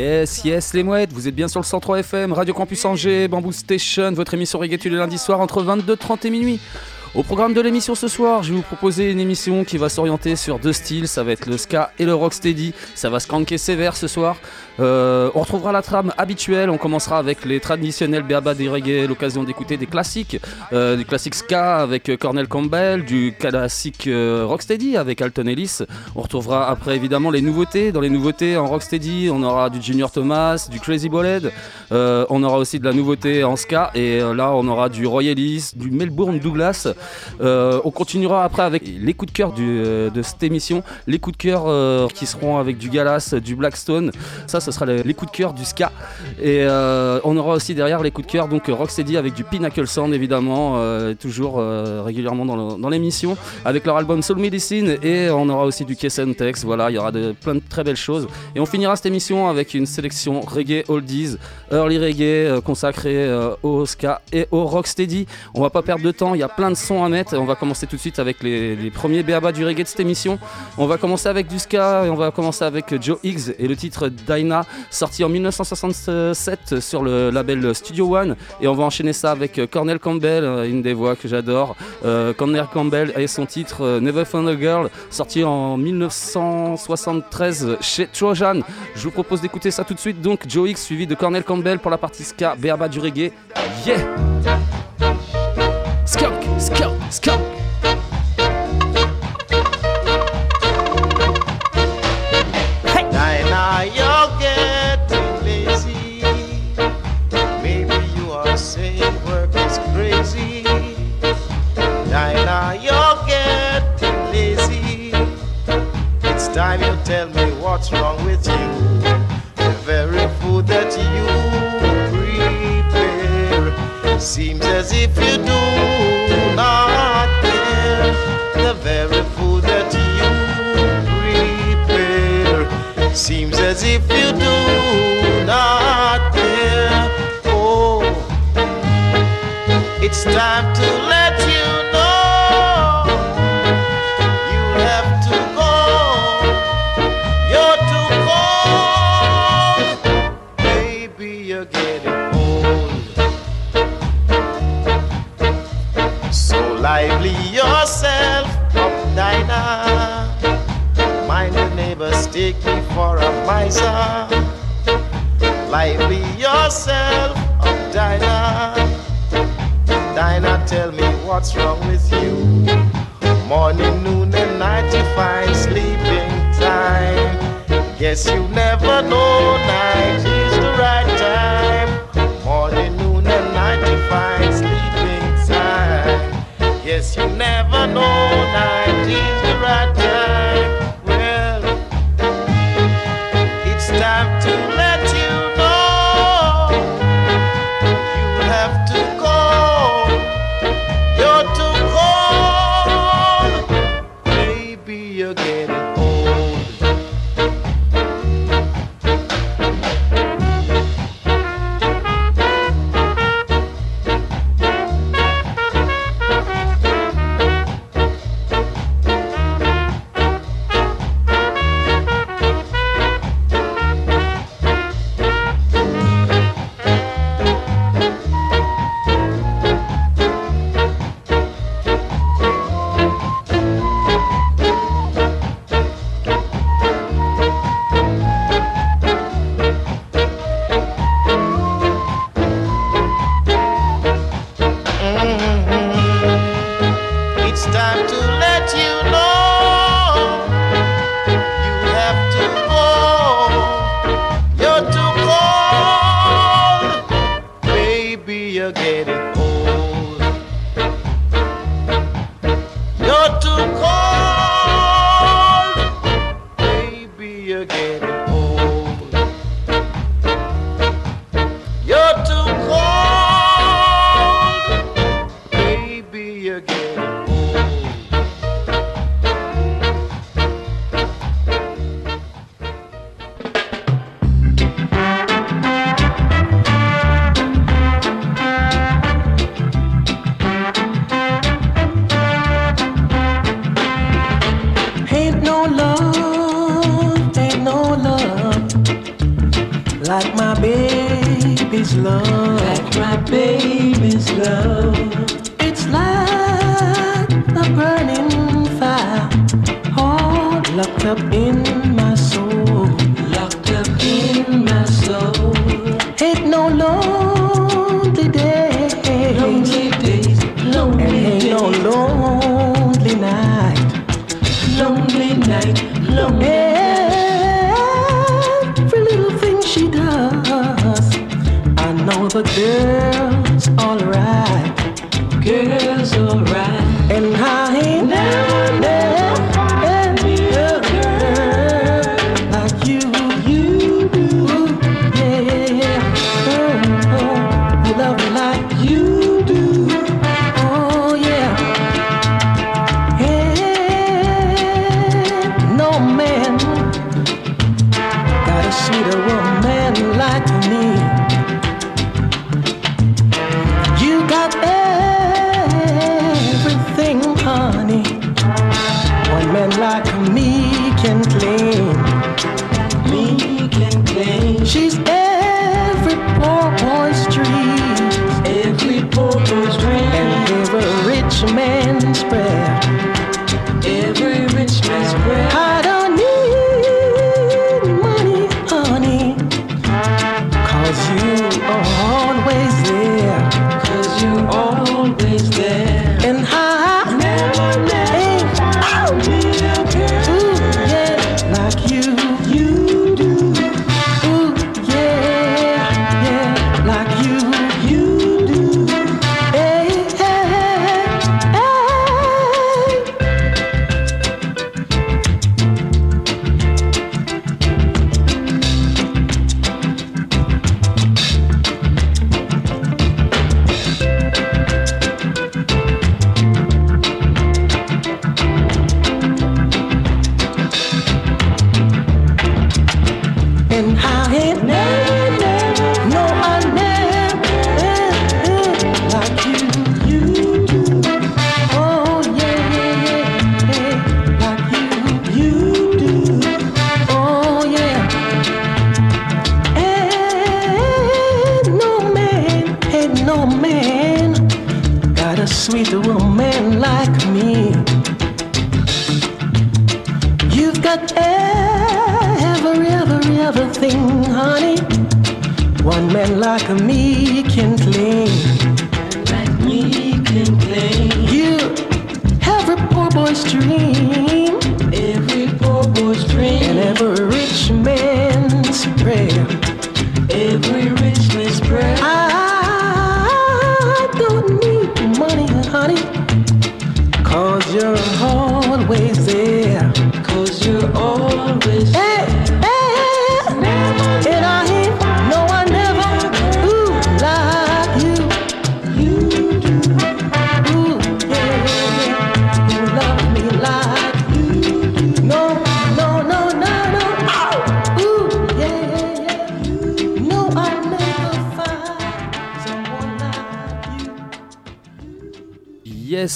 Yes, yes, les mouettes, vous êtes bien sur le 103 FM, Radio Campus Angers, Bamboo Station, votre émission reggae tous les lundis soirs entre 22h30 et minuit. Au programme de l'émission ce soir, je vais vous proposer une émission qui va s'orienter sur deux styles, ça va être le ska et le rocksteady, ça va se cranker sévère ce soir. Euh, on retrouvera la trame habituelle, on commencera avec les traditionnels béaba des reggae, l'occasion d'écouter des classiques, euh, des classiques ska avec Cornel Campbell, du classique euh, rocksteady avec Alton Ellis. On retrouvera après évidemment les nouveautés, dans les nouveautés en rocksteady, on aura du Junior Thomas, du Crazy euh, on aura aussi de la nouveauté en ska. Et euh, là on aura du Roy Ellis, du Melbourne Douglas. Euh, on continuera après avec les coups de cœur euh, de cette émission, les coups de cœur euh, qui seront avec du Galas, du Blackstone. Ça, ce sera les, coups de cœur du ska. Et on aura aussi derrière les coups de cœur, donc Rocksteady avec du Pinnacle Sound évidemment, toujours régulièrement dans l'émission, avec leur album Soul Medicine. Et on aura aussi du Kessen Tex. Voilà, il y aura de, plein de très belles choses. Et on finira cette émission avec une sélection reggae oldies, early reggae consacrée au ska et au rocksteady. On va pas perdre de temps, il y a plein de à mettre. On va commencer tout de suite avec les, premiers béabas du reggae de cette émission. On va commencer avec du ska et on va commencer avec Joe Higgs et le titre Dinah, sorti en 1967 sur le label Studio One. Et on va enchaîner ça avec Cornel Campbell, euh, une des voix que j'adore. Euh, Cornel Campbell et son titre euh, Never Found a Girl, sorti en 1973 chez Trojan. Je vous propose d'écouter ça tout de suite. Donc Joe Higgs suivi de Cornel Campbell pour la partie ska, béaba du reggae. Yeah! Skunk, skunk, skunk. Dinah, you're getting lazy. Maybe you are saying work is crazy. Dinah, you're getting lazy. It's time you tell me what's wrong with you. The very food that you seems as if you do not care. The very food that you prepare seems as if you do not care. Oh, it's time to let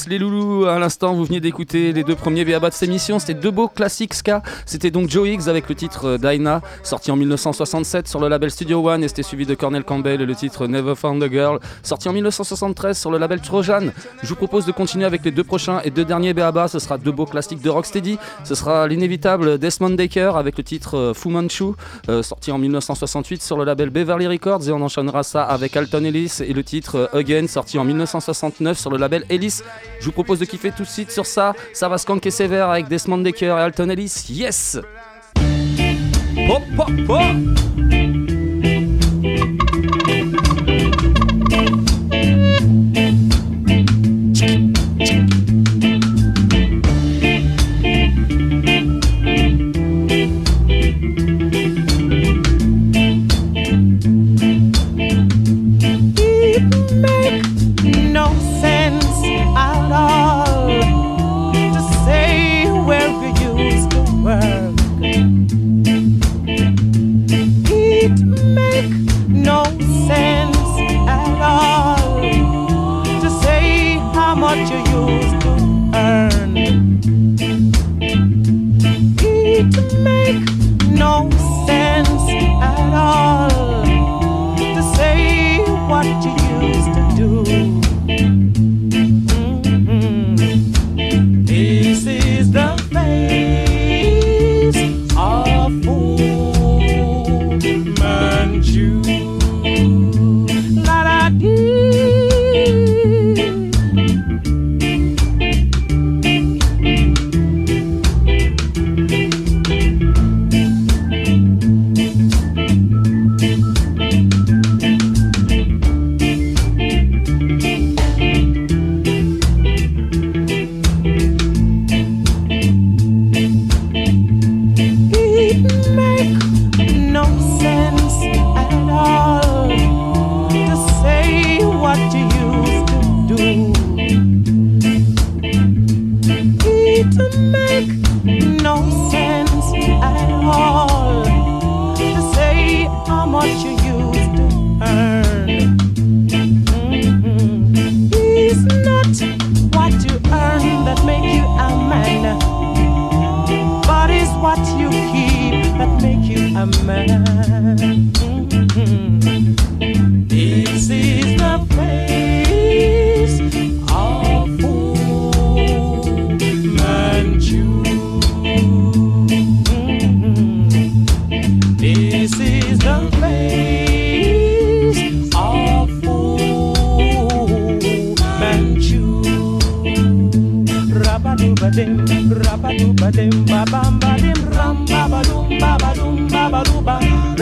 Les loulous, à l'instant, vous venez d'écouter les deux premiers BABA de cette émission. C'était deux beaux classiques ska. C'était donc Joe Higgs avec le titre euh, Dinah, sorti en 1967 sur le label Studio One, et c'était suivi de Cornel Campbell et le titre Never Found a Girl, sorti en 1973 sur le label Trojan. Je vous propose de continuer avec les deux prochains et deux derniers BABA. Ce sera deux beaux classiques de Rocksteady. Ce sera l'inévitable Desmond Baker avec le titre euh, Fu Manchu, euh, sorti en 1968 sur le label Beverly Records, et on enchaînera ça avec Alton Ellis et le titre Again, sorti en 1969 sur le label Ellis je vous propose de kiffer tout de suite sur ça. Ça va se sévère avec Desmond Decker et Alton Ellis. Yes! sense at all to say how much you used to earn. It make no sense.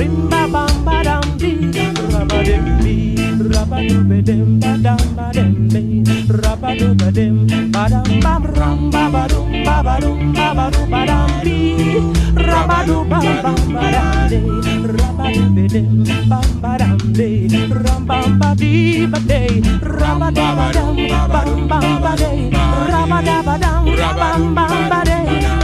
Rimba bamba dambi, rabba dimbi, rabba dubbe dim, badam badembi, rabba dubbe dim, badam bam ram, baba dum, baba dum, baba dum, badambi, rabba dubba bam badambi, rabba dubbe dim, bam badambi, ram bam badi bade, rabba dabba dam, bam bam bade, rabba dabba dam, bam bam bade.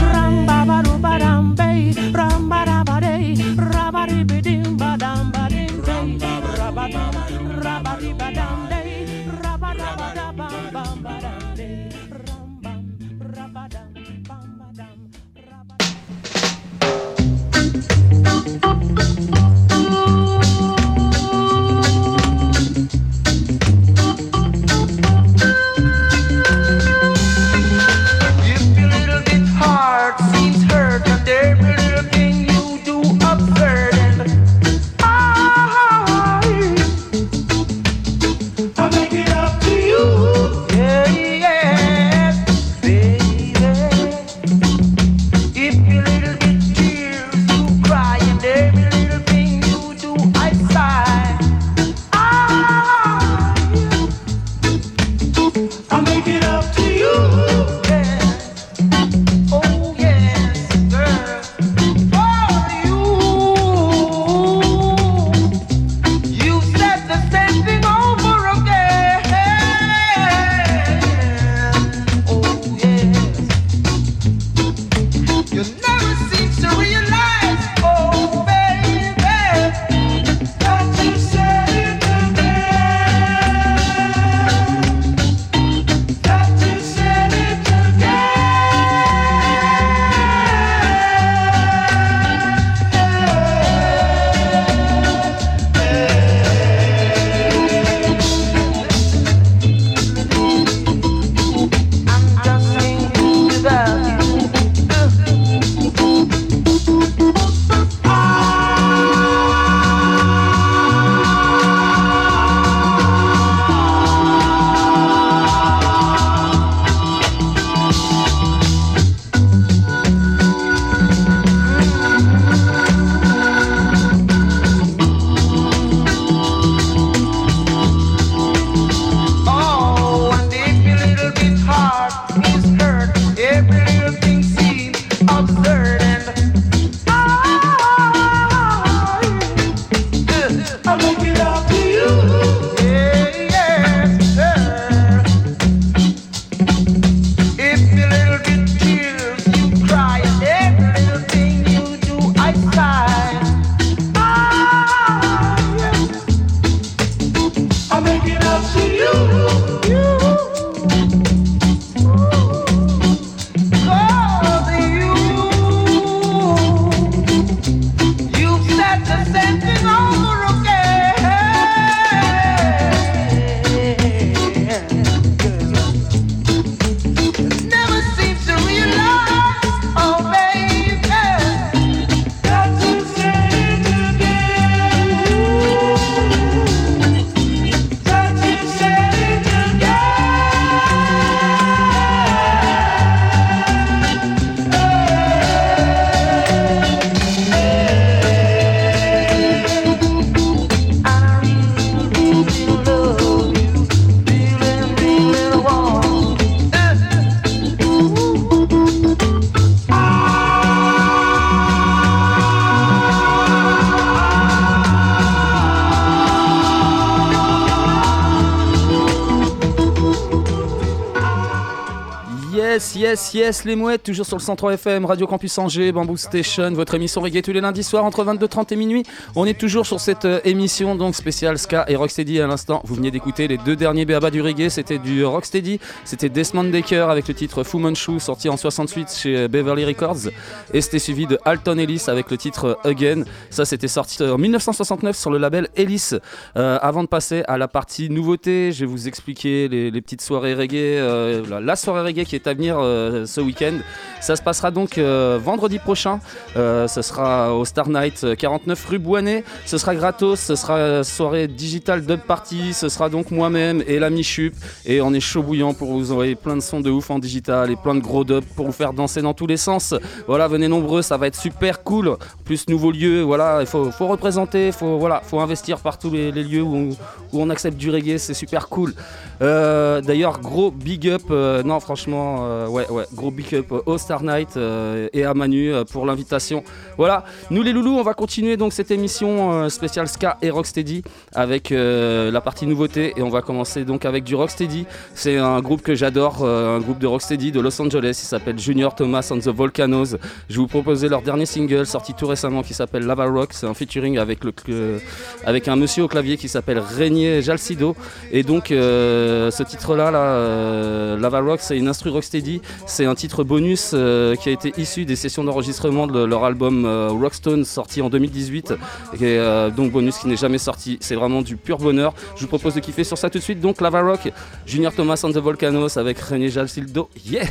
Yes, yes, les mouettes, toujours sur le 103 FM, Radio Campus Angers, Bamboo Station, votre émission reggae tous les lundis soirs entre 22h30 et minuit. On est toujours sur cette euh, émission donc spéciale Ska et Rocksteady à l'instant. Vous venez d'écouter les deux derniers BABA du reggae, c'était du Rocksteady, c'était Desmond Decker avec le titre Fu Manchu sorti en 68 chez Beverly Records et c'était suivi de Alton Ellis avec le titre Again. Ça c'était sorti en 1969 sur le label Ellis. Euh, avant de passer à la partie nouveauté, je vais vous expliquer les, petites soirées reggae, euh, la, soirée reggae qui est à venir euh, ce week-end. Ça se passera donc euh, vendredi prochain. Euh, ce sera au Star Night euh, 49 rue Boinet. Ce sera gratos. Ce sera euh, soirée digital dub party. Ce sera donc moi-même et l'ami Chup. Et on est chaud bouillant pour vous envoyer plein de sons de ouf en digital et plein de gros dubs pour vous faire danser dans tous les sens. Voilà, venez nombreux. Ça va être super cool. Plus, nouveau lieu. Voilà, il faut, faut représenter. Faut, voilà, faut investir par tous les, lieux où on, accepte du reggae. C'est super cool. Euh, D'ailleurs, gros big up. euh, non, franchement, euh, ouais, ouais, gros big up au Star Night euh, et à Manu euh, pour l'invitation. Voilà, nous les loulous, on va continuer donc cette émission euh, spéciale Ska et Rocksteady avec euh, la partie nouveauté et on va commencer donc avec du Rocksteady. C'est un groupe que j'adore, euh, un groupe de Rocksteady de Los Angeles. Il s'appelle Junior Thomas and the Volcanoes. Je vous proposer leur dernier single sorti tout récemment qui s'appelle Lava Rock. C'est un featuring avec le euh, avec un monsieur au clavier qui s'appelle Régnier Jalcido. Et donc euh, ce titre-là, là, euh, Lava Rock, c'est une instru Rocksteady. C'est un titre bonus euh, qui a été issu des sessions d'enregistrement de leur album euh, Rockstone sorti en 2018. Et euh, donc bonus qui n'est jamais sorti. C'est vraiment du pur bonheur. Je vous propose de kiffer sur ça tout de suite. Donc Lava Rock, Junior Thomas and the Volcanoes avec René Jalcildo. Yeah!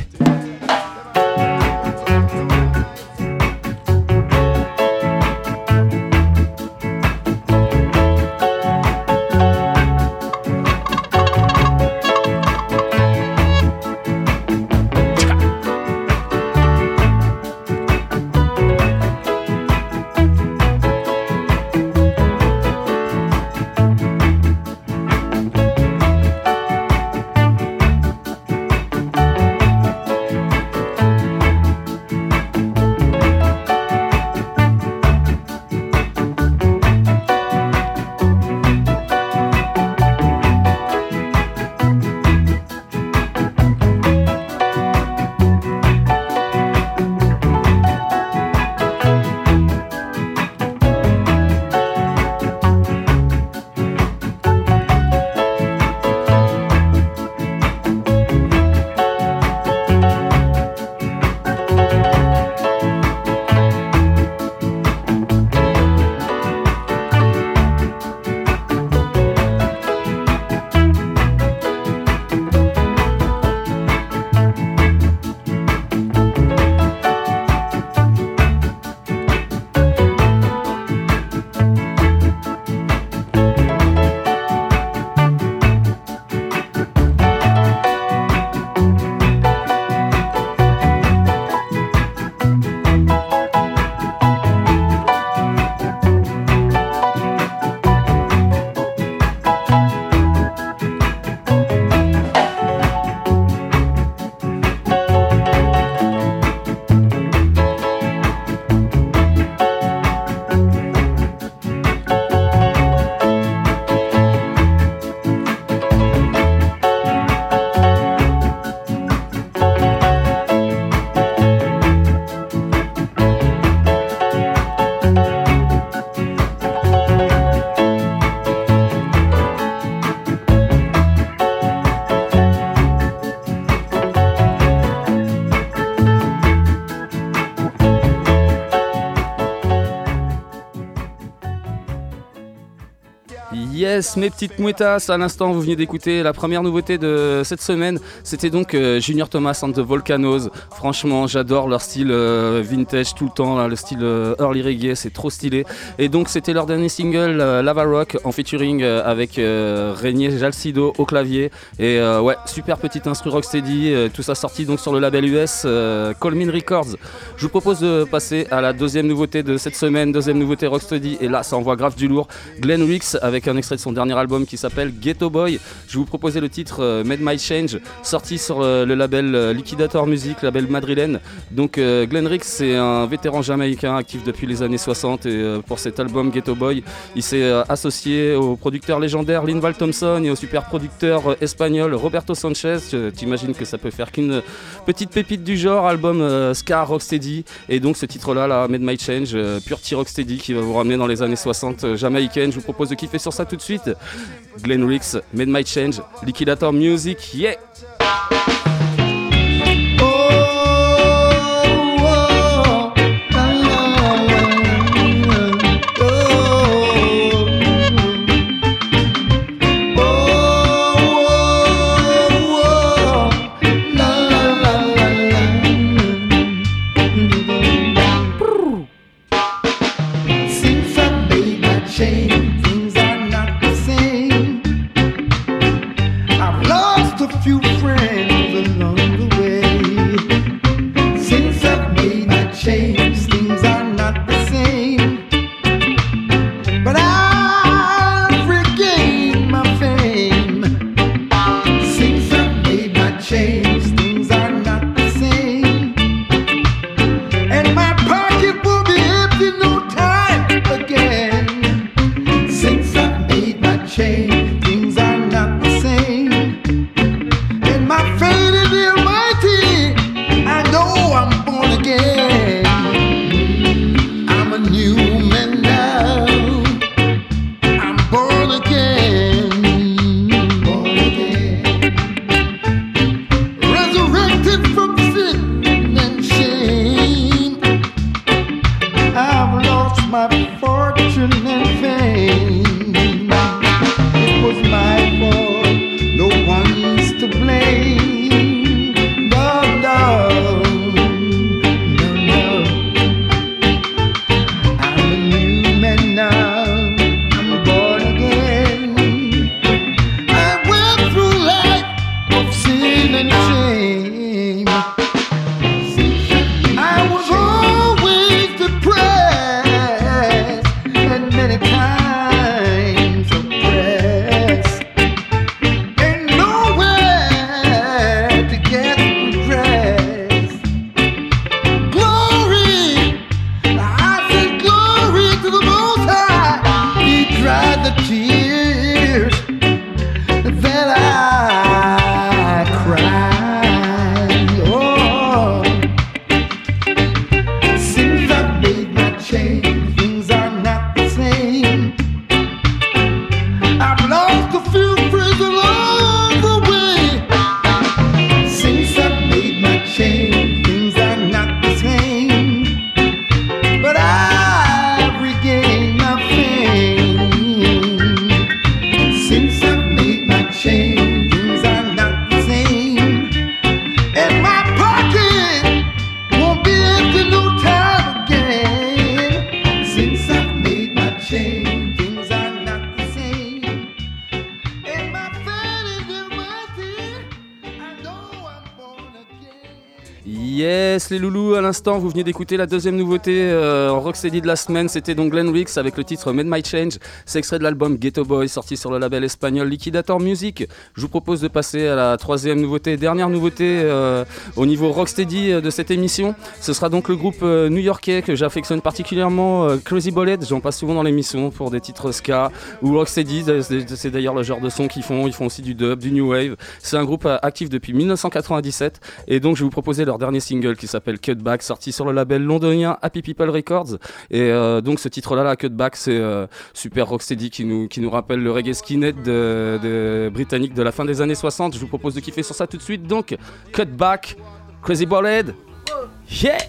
Mes petites mouettas, à l'instant vous venez d'écouter la première nouveauté de cette semaine, c'était donc euh, Junior Thomas and the Volcanoes. Franchement, j'adore leur style euh, vintage tout le temps, le style euh, early reggae, c'est trop stylé. Et donc c'était leur dernier single, Lava Rock, en featuring avec Régnier Jalcido au clavier. Et ouais, super petite instru rocksteady, tout ça sorti donc sur le label US Colmin Records. Je vous propose de passer à la deuxième nouveauté de cette semaine, deuxième nouveauté rocksteady, et là ça envoie grave du lourd. Glenn Weeks avec un extrait de son dernier album qui s'appelle Ghetto Boy. Je vous proposer le titre euh, Made My Change, sorti sur euh, le label euh, Liquidator Music, label madrilène. Donc Glenn Rix, c'est un vétéran jamaïcain actif depuis les années 60 et pour cet album Ghetto Boy, il s'est associé au producteur légendaire Linval Thompson et au super producteur espagnol Roberto Sanchez. T'imagines que ça peut faire qu'une petite pépite du genre, album Ska Rocksteady. Et donc ce titre-là, là, Made My Change, pur petit Rocksteady qui va vous ramener dans les années 60 euh, jamaïcaines. Je vous propose de kiffer sur ça tout de suite. Glenn Rix, Made My Change, Liquidator Music, yeah! À l'instant, vous venez d'écouter la deuxième nouveauté euh, en Rocksteady de la semaine. C'était donc Glenn Rix avec le titre Made My Change. C'est extrait de l'album Ghetto Boy, sorti sur le label espagnol Liquidator Music. Je vous propose de passer à la troisième nouveauté, dernière nouveauté euh, au niveau Rocksteady euh, de cette émission. Ce sera donc le groupe new-yorkais que j'affectionne particulièrement, Crazy Bullet. J'en passe souvent dans l'émission pour des titres ska ou Rocksteady. C'est d'ailleurs le genre de son qu'ils font. Ils font aussi du dub, du new wave. C'est un groupe actif depuis 1997. Et donc, je vais vous proposer leur dernier single qui s'appelle Sorti sur le label londonien Happy People Records. Et euh, donc, ce titre-là, là, Cutback, c'est euh, super rocksteady qui nous, qui nous rappelle le reggae skinhead de, britannique de la fin des années 60. Je vous propose de kiffer sur ça tout de suite. Donc, Cutback, Crazy Ballhead. Yeah!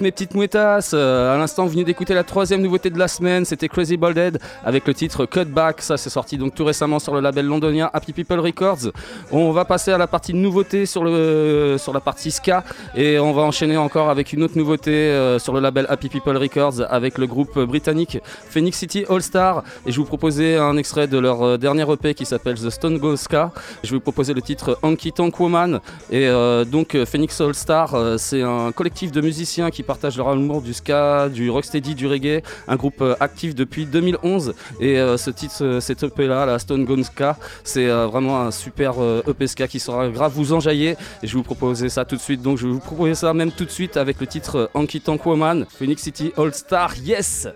Mes petites mouettas. Euh, à l'instant, vous venez d'écouter la troisième nouveauté de la semaine. C'était Crazy Baldhead avec le titre Cutback. Ça, c'est sorti donc tout récemment sur le label londonien Happy People Records. On va passer à la partie nouveauté sur, le, sur la partie ska et on va enchaîner encore avec une autre nouveauté euh, sur le label Happy People Records avec le groupe britannique Phoenix City All Star. Et je vous proposer un extrait de leur euh, dernier EP qui s'appelle The Stone Goes Ska. Je vous proposer le titre Honky Tonk Woman. Et euh, donc, euh, Phoenix All Star, euh, c'est un collectif de musiciens qui partagent leur amour du ska, du rocksteady, du reggae. Un groupe euh, actif depuis 2011. Et euh, ce titre, euh, cet EP là, la Stone Gone Ska, c'est vraiment un super EP ska qui sera grave vous enjailler. Et je vais vous proposer ça tout de suite. Donc, je vais vous proposer ça même tout de suite avec le titre Honky Tonk Woman, Phoenix City All Star. Yes!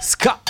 Ska!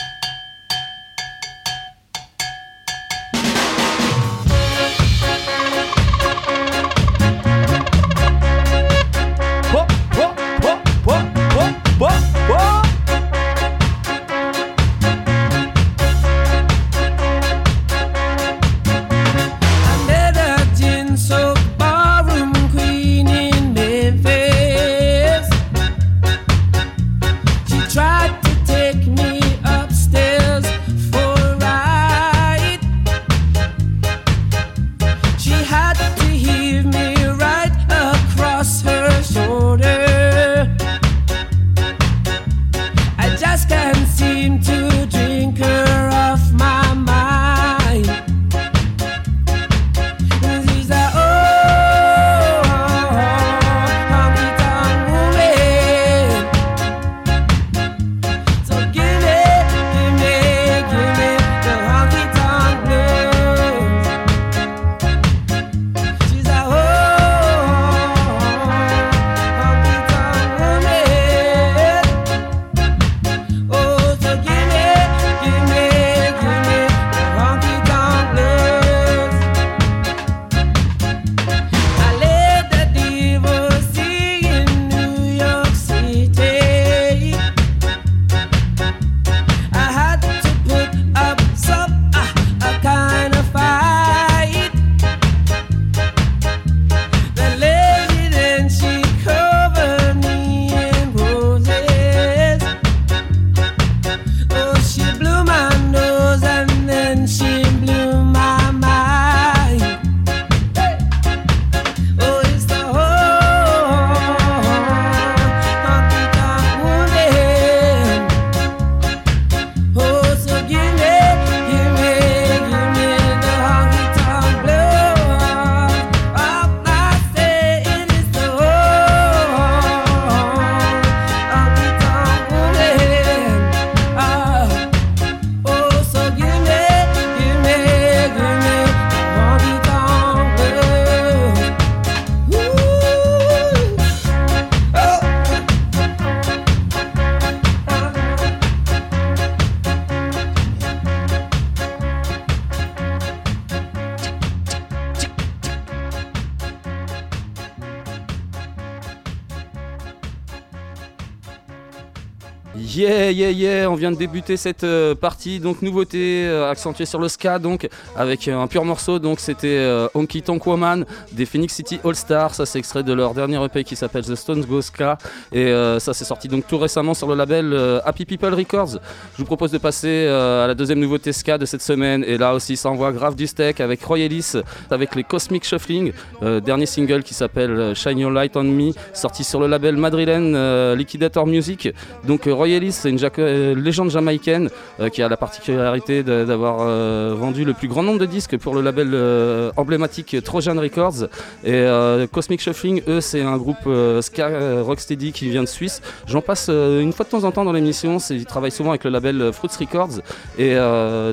De débuter cette euh, partie, donc nouveauté euh, accentuée sur le ska, donc avec euh, un pur morceau, donc c'était Honky Tonk Woman des Phoenix City All Stars, ça c'est extrait de leur dernier EP qui s'appelle The Stones Go Ska, et ça c'est sorti donc tout récemment sur le label Happy People Records. Je vous propose de passer à la deuxième nouveauté ska de cette semaine, et là aussi ça envoie grave du steak avec Royalis, avec les Cosmic Shuffling, dernier single qui s'appelle Shine Your Light on Me, sorti sur le label madrilène Liquidator Music. Donc euh, Royalis, c'est une euh, légende jamaïcaine euh, qui a la particularité d'avoir euh, vendu le plus grand nombre de disques pour le label euh, emblématique Trojan Records. Et Cosmic Shuffling, eux, c'est un groupe ska rocksteady qui vient de Suisse. J'en passe une fois de temps en temps dans l'émission. Ils travaillent souvent avec le label Fruits Records. Et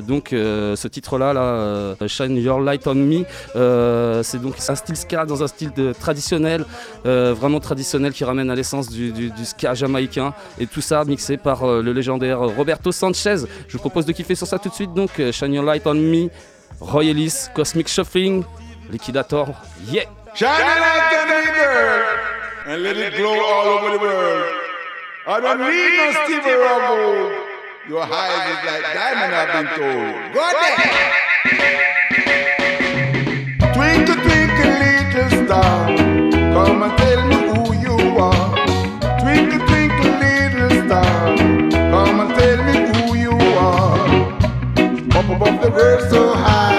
donc ce titre-là, là, Shine Your Light on Me, c'est donc un style ska dans un style traditionnel, vraiment traditionnel qui ramène à l'essence du, ska jamaïcain. Et tout ça mixé par le légendaire Roberto Sanchez. Je vous propose de kiffer sur ça tout de suite. Donc euh, Shine Your Light on Me, Royalis, Cosmic Shuffling, Liquidator, yeah! Shine a light on me, and let it glow all over the world. I don't need no Stevie Gold. Your eyes is like diamond, I've been told. Go there. Twinkle, twinkle, little star, Come and tell me who you are. Twinkle, twinkle. Come and tell me who you are. Up above the world so high,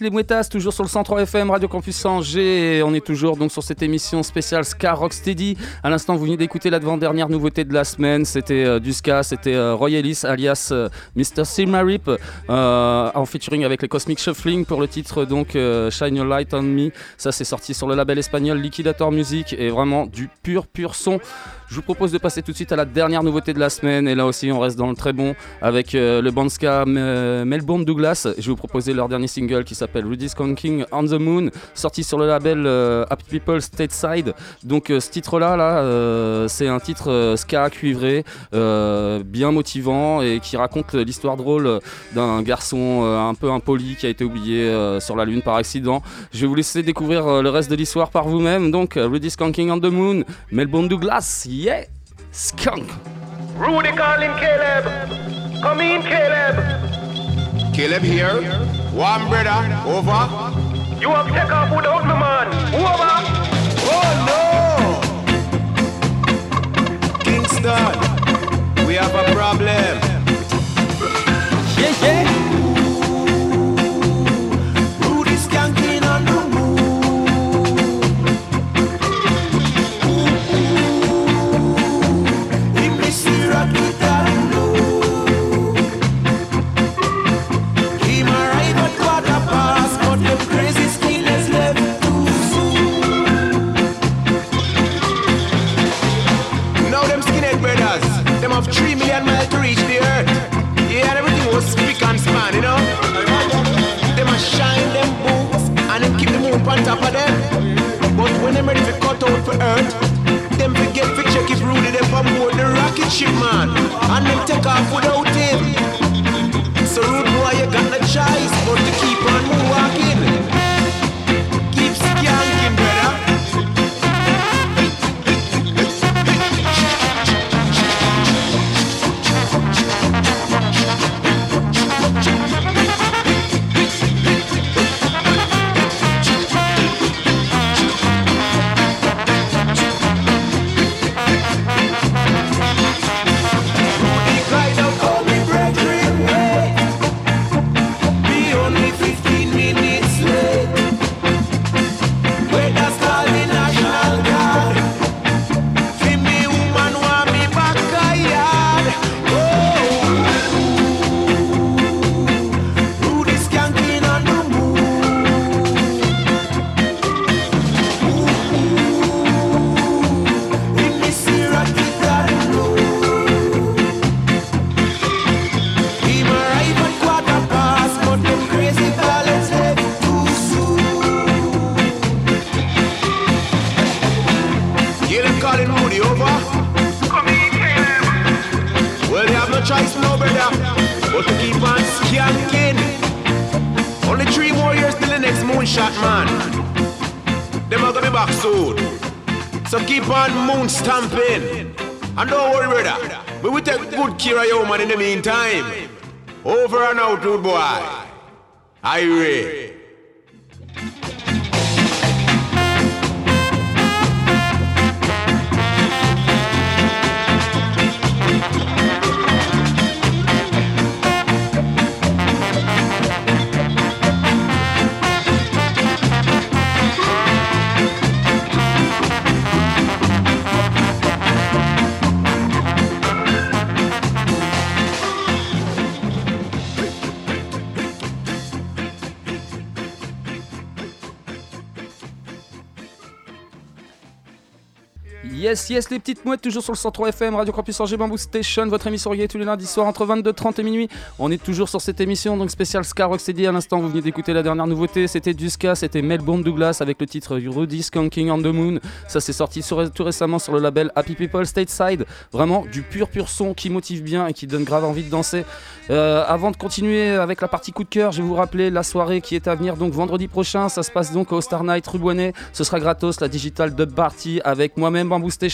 Les Mouettas, toujours sur le 103 FM, Radio Campus Angers. On est toujours donc sur cette émission spéciale Ska Rocksteady. À l'instant, vous venez d'écouter l'avant-dernière nouveauté de la semaine. C'était euh, du Ska, c'était euh, alias euh, Mr. Silmarip, euh, en featuring avec les Cosmic Shuffling pour le titre donc Shine Your Light on Me. Ça, c'est sorti sur le label espagnol Liquidator Music et vraiment du pur, pur son. Je vous propose de passer tout de suite à la dernière nouveauté de la semaine. Et là aussi, on reste dans le très bon avec euh, le band ska euh, Melbourne Douglas. Je vais vous proposer leur dernier single qui s'appelle Rudy's Conking on the Moon, sorti sur le label euh, Happy People Stateside. Donc, euh, ce titre-là, là, euh, c'est un titre ska cuivré, bien motivant et qui raconte l'histoire drôle d'un garçon un peu impoli qui a été oublié sur la Lune par accident. Je vais vous laisser découvrir le reste de l'histoire par vous-même. Donc, euh, Rudy's Conking on the Moon, Melbourne Douglas, yeah! Skunk! Rudy calling Caleb. Come in, Caleb. Caleb here. One brother. Over. You have take off without me, man. Over. Oh no! Kingston, we have a problem. Yeah, yeah! Top of them. But when them ready to cut out for earth, them forget to check if Rudy them on board the rocket ship, man. And them take off without him. So rude boy, you got no choice but to keep on walking. Meantime. Over and out, rude boy. Irie. Yes, les petites mouettes, toujours sur le 103 FM, Radio Campus Angers Bamboo Station, votre émission reggae tous les lundis soirs entre 22h30 et minuit. On est toujours sur cette émission, donc spécial Ska Rocksteady. À l'instant, vous venez d'écouter la dernière nouveauté, c'était du Ska, c'était Melbourne Douglas avec le titre Rudy Skunking on the Moon. Ça s'est sorti tout récemment sur le label Happy People Stateside. Vraiment du pur, pur son qui motive bien et qui donne grave envie de danser. Euh, avant de continuer avec la partie coup de cœur, je vais vous rappeler la soirée qui est à venir donc vendredi prochain. Ça se passe donc au Star Night rue Boinet. Ce sera gratos, la Digital Dub Party avec moi-même Bamboo Station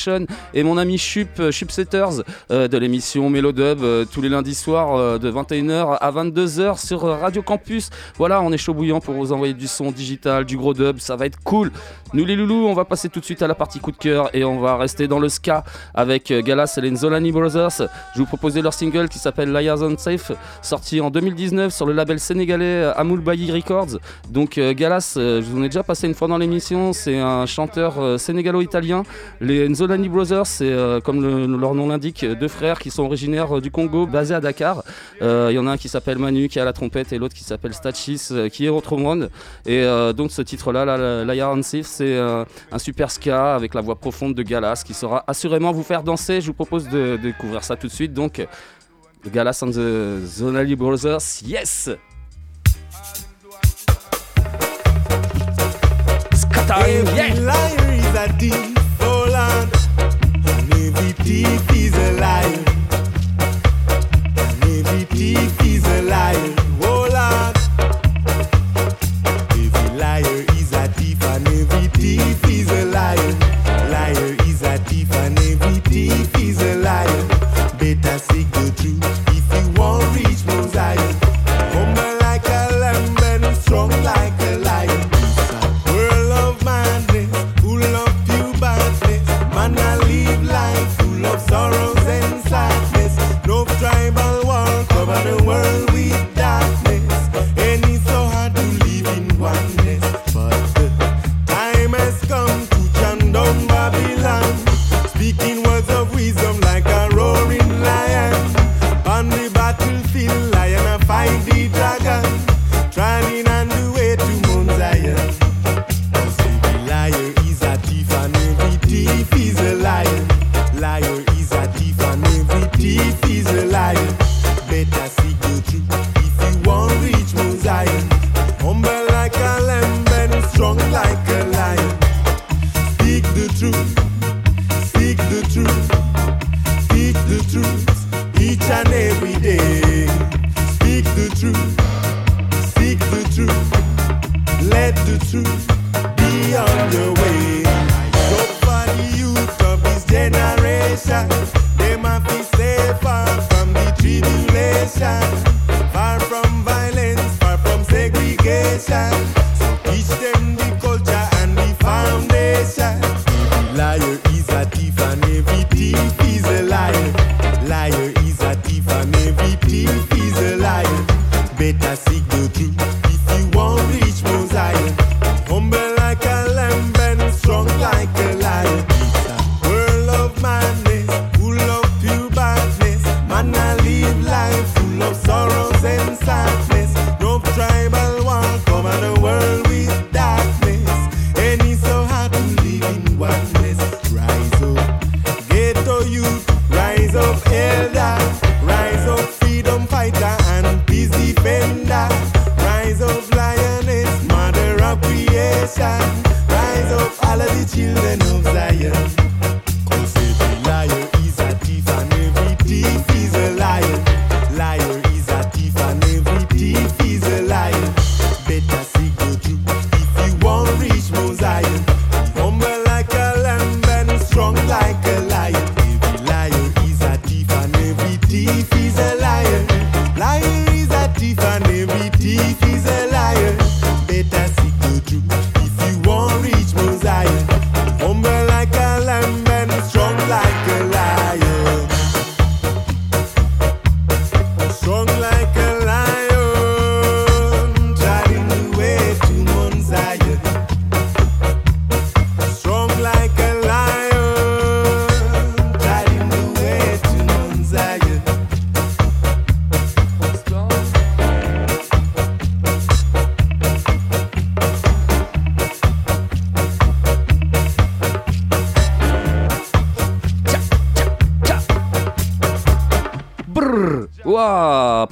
et mon ami Chup, euh, Chup Setters euh, de l'émission Mélodub euh, tous les lundis soirs euh, de 21h à 22h sur Radio Campus. Voilà, on est chaud bouillant pour vous envoyer du son digital, du gros dub, ça va être cool. Nous les loulous, on va passer tout de suite à la partie coup de cœur et on va rester dans le ska avec euh, Galas et les Nzolani Brothers. Je vous proposais leur single qui s'appelle Liars on Safe, sorti en 2019 sur le label sénégalais euh, Amoul Bayi Records. Donc euh, Galas, je vous en ai déjà passé une fois dans l'émission, c'est un chanteur sénégalo-italien. Les Nzolani Brothers, c'est comme le- leur nom l'indique, deux frères qui sont originaires du Congo, basés à Dakar. Il y en a un qui s'appelle Manu qui à la trompette et l'autre qui s'appelle Stachis qui est au trombone. Et donc ce titre-là, là, la- Liar on Safe, c'est euh, un super ska avec la voix profonde de Galas qui saura assurément vous faire danser. Je vous propose de, découvrir ça tout de suite. Donc, Galas and the Zonali Brothers, yes!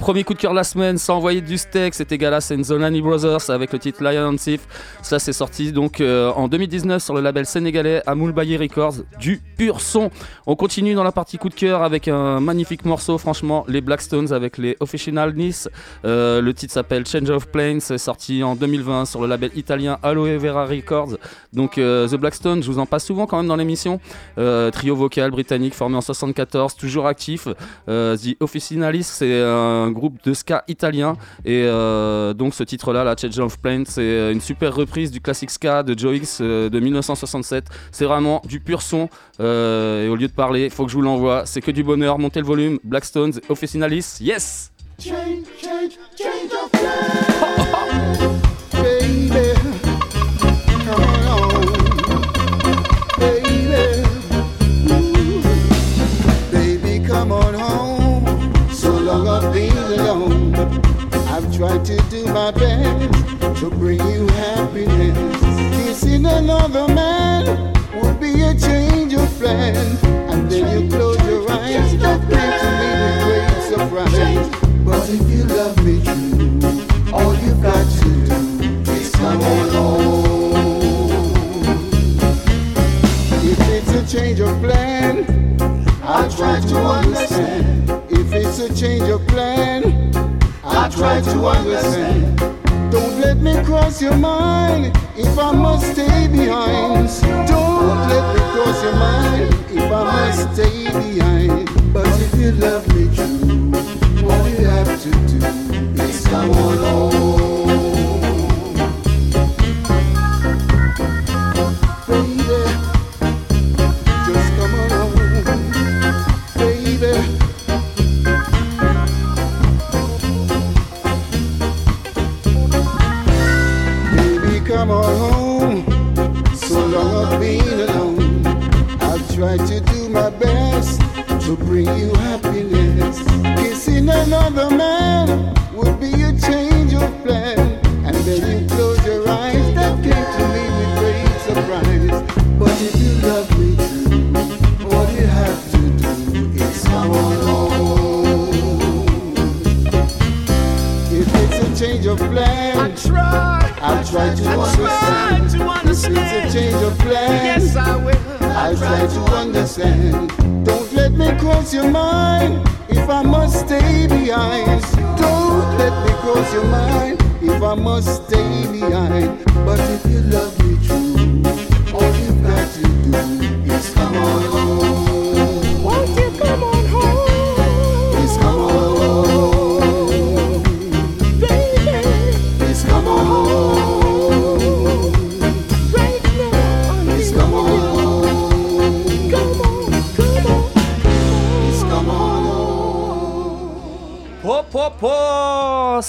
Premier coup de cœur de la semaine, sans envoyer du steak, c'était Galas and Lani Brothers avec le titre Lion Thief. Ça c'est sorti donc euh, en 2019 sur le label sénégalais Amoul Baye Records, du pur son. On continue dans la partie coup de cœur avec un magnifique morceau, franchement, les Blackstones avec les Official Nice. Euh, le titre s'appelle Change of Planes, c'est sorti en 2020 sur le label italien Aloe Vera Records. Donc euh, The Blackstones, je vous en passe souvent quand même dans l'émission. Trio vocal britannique formé en 74, toujours actif. The Officinalis, c'est un groupe de ska italien. Et donc ce titre-là, la Change of Planes, c'est une super reprise du classique ska de Joe X euh, de 1967. C'est vraiment du pur son. Euh, et au lieu de parler, faut que je vous l'envoie. C'est que du bonheur. Montez le volume. Blackstones, Officinalis, yes! Change, change, change of. Baby, come on, baby. Ooh. Baby, come on home. So long I've been alone. I've tried to do my best to bring you another man would be a change of plan. And then you close your eyes, that came to me with great surprise. But if you love me true, all you've got to do is come on home. If it's a change of plan, I'll try to understand. If it's a change of plan, I'll try to understand. Don't let me cross your mind if I must stay behind. Don't let me cross your mind if I must stay behind. But if you love me true, all you have to do is come on home. Another man would be a change of plan. And then you close your eyes. That came to me with great surprise. But if you love me true, all you have to do is come on. If it's a change of plan, I try. I'll try to understand. If it's a change of plan, yes I will. I'll try to understand. Don't let me cross your mind if I must stay behind. Don't let me cross your mind if I must stay behind. But if you love me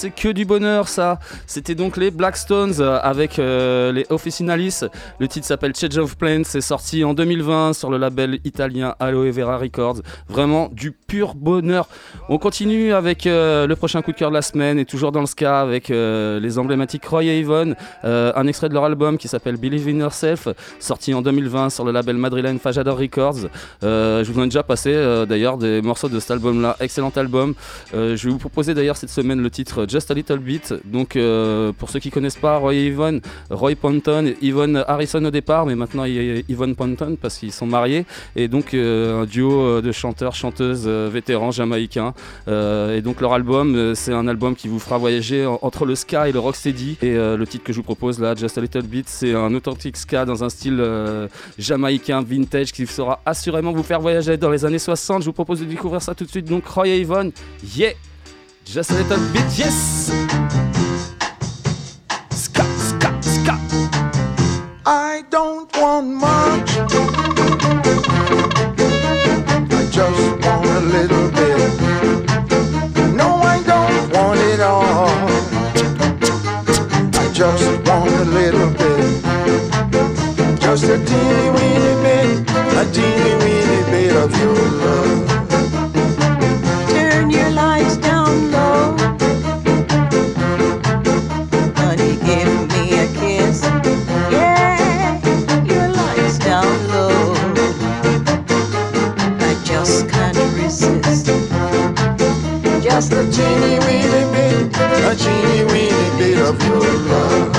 C'est que du bonheur ça C'était donc les Blackstones euh, avec euh, les Officinalis. Le titre s'appelle Change of Plans, c'est sorti en 2020 sur le label italien Aloe Vera Records. Vraiment du pur bonheur. On continue avec euh, le prochain coup de cœur de la semaine et toujours dans le ska avec les emblématiques Roy et Yvonne. Un extrait de leur album qui s'appelle Believe in Yourself, sorti en 2020 sur le label madrilène Fajador Records. Je vous en ai déjà passé d'ailleurs des morceaux de cet album-là. Excellent album. Je vais vous proposer d'ailleurs cette semaine le titre Just a Little Bit. Donc euh, pour ceux qui connaissent pas Roy et Yvonne, Roy Ponton Yvonne Harrison au départ, mais maintenant Yvonne Ponton parce qu'ils sont mariés. Et donc euh, un duo euh, de chanteurs, chanteuses vétérans jamaïcains. Et donc leur album, c'est un album qui vous fera voyager en- entre le ska et le rocksteady. Et le titre que je vous propose là, Just a Little Bit, c'est un authentique ska dans un style jamaïcain vintage qui saura assurément vous faire voyager dans les années 60. Je vous propose de découvrir ça tout de suite. Donc Roy et Yvonne, yeah! Just a little bit, yes. Ska, ska, ska. I don't want much. I just want a little bit. No, I don't want it all. I just want a little bit. Just a teeny weeny bit, a teeny weeny bit of your love. Just a teeny weeny bit, a teeny weeny bit of your love.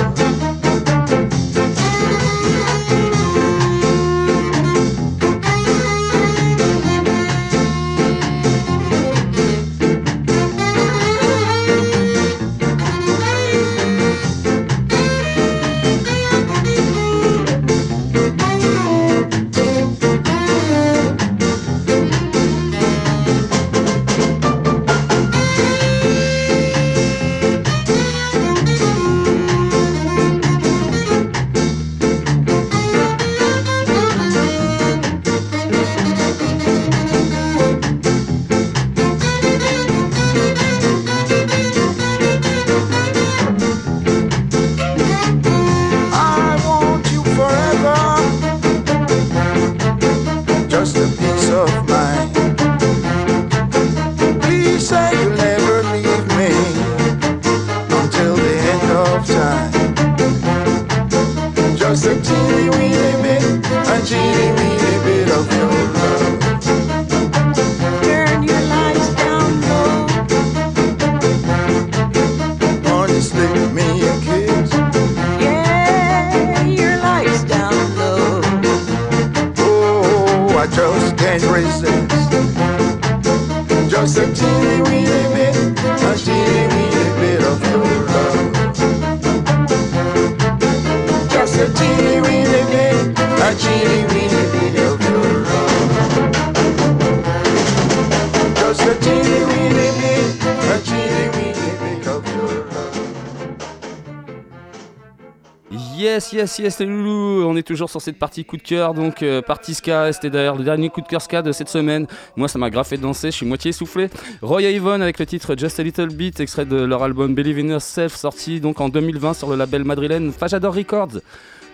Yes, yes, yes, les loulous. On est toujours sur cette partie coup de cœur, donc euh, partie ska. C'était d'ailleurs le dernier coup de cœur ska de cette semaine. Moi, ça m'a grave fait danser, je suis moitié essoufflé. Roy Avon avec le titre Just a Little Bit, extrait de leur album Believe in Yourself, sorti donc en 2020 sur le label madrilène Fajador Records.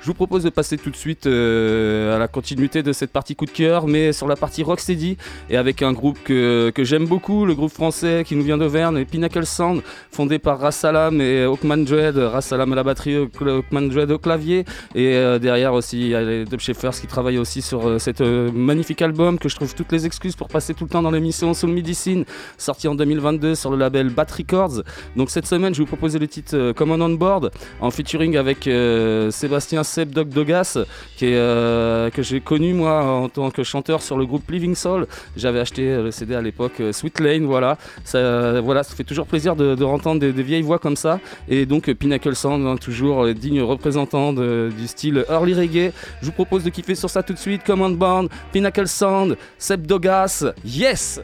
Je vous propose de passer tout de suite euh, à la continuité de cette partie coup de cœur, mais sur la partie rocksteady et avec un groupe que, que j'aime beaucoup, le groupe français qui nous vient d'Auvergne, Pinnacle Sound, fondé par Rassalam et Hawkman Dread. Rassalam à la batterie, Hawkman Dread au clavier, et euh, derrière aussi il y a les Dub Shepherds qui travaillent aussi sur euh, cet magnifique album que je trouve toutes les excuses pour passer tout le temps dans l'émission Soul Medicine, sorti en 2022 sur le label Bat Records. Donc cette semaine, je vous proposer le titre Common on Board en featuring avec Sébastien Seb Dog Dogas, qui est, euh, que j'ai connu moi en tant que chanteur sur le groupe Living Soul. J'avais acheté le CD à l'époque, euh, Sweet Lane, voilà. Ça, euh, voilà, ça fait toujours plaisir de, de des, vieilles voix comme ça. Et donc Pinnacle Sound, hein, toujours digne représentant du style early reggae. Je vous propose de kiffer sur ça tout de suite. Command Band, Pinnacle Sound, Seb Dogas, yes!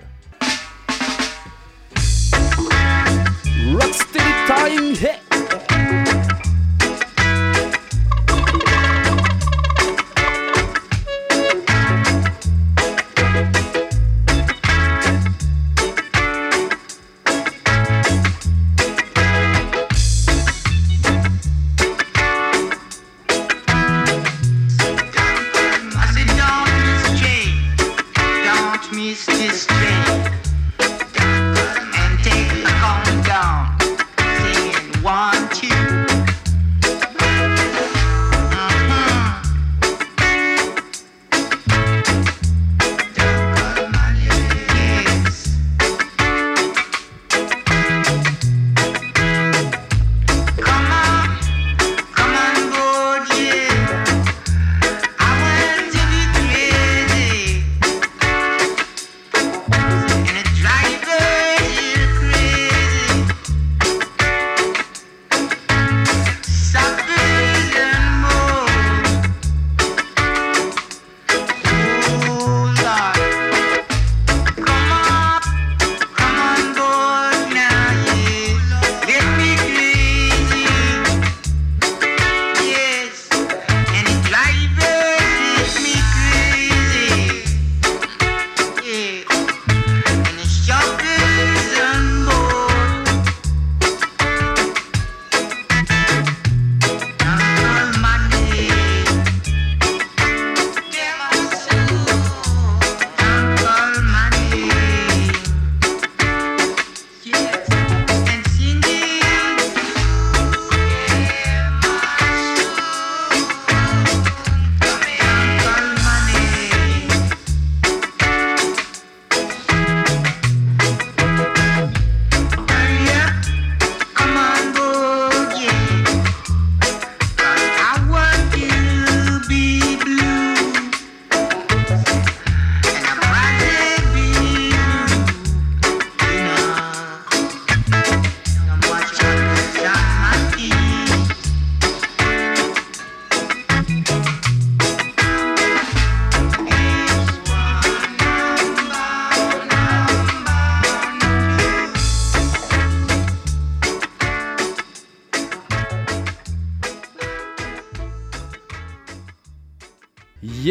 Time!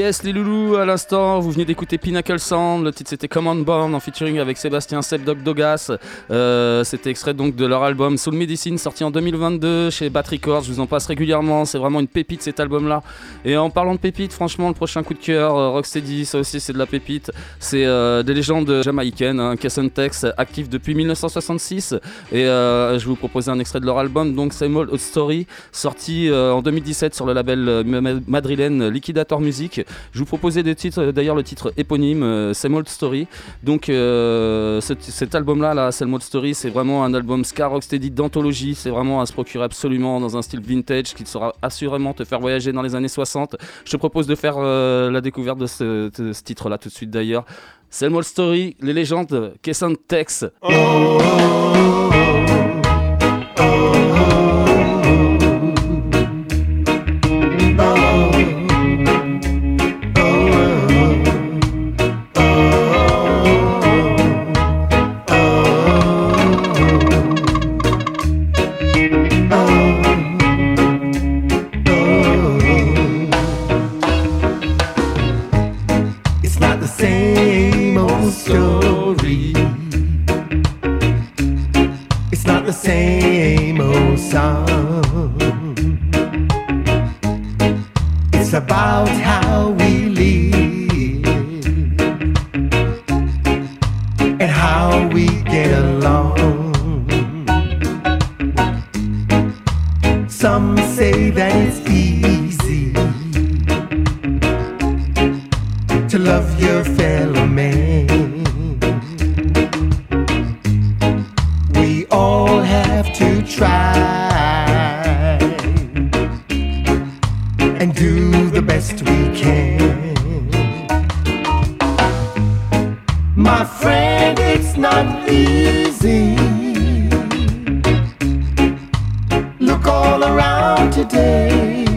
Yes, les loulous, à l'instant, vous venez d'écouter Pinnacle Sound. Le titre c'était Command Born en featuring avec Sébastien Seb Dog Dogas. Euh, c'était extrait donc de leur album Soul Medicine sorti en 2022 chez Bat Records. Je vous en passe régulièrement. C'est vraiment une pépite cet album là. Et en parlant de pépite, franchement, le prochain coup de cœur, euh, Rocksteady, ça aussi c'est de la pépite. C'est euh, des légendes jamaïcaines, hein, Tex, actif depuis 1966. Et euh, je vais vous proposer un extrait de leur album, donc Same Old Story, sorti en 2017 sur le label ma- madrilène Liquidator Music. Je vous proposais des titres, euh, d'ailleurs le titre éponyme, euh, Same Old Story. Donc euh, cet, album-là, là, Same Old Story, c'est vraiment un album ska rocksteady d'anthologie. C'est vraiment à se procurer absolument dans un style vintage qui saura assurément te faire voyager dans les années 60. Je te propose de faire la découverte de ce, de titre-là tout de suite d'ailleurs. Same Old Story, les légendes, Kesson Tex. It's today.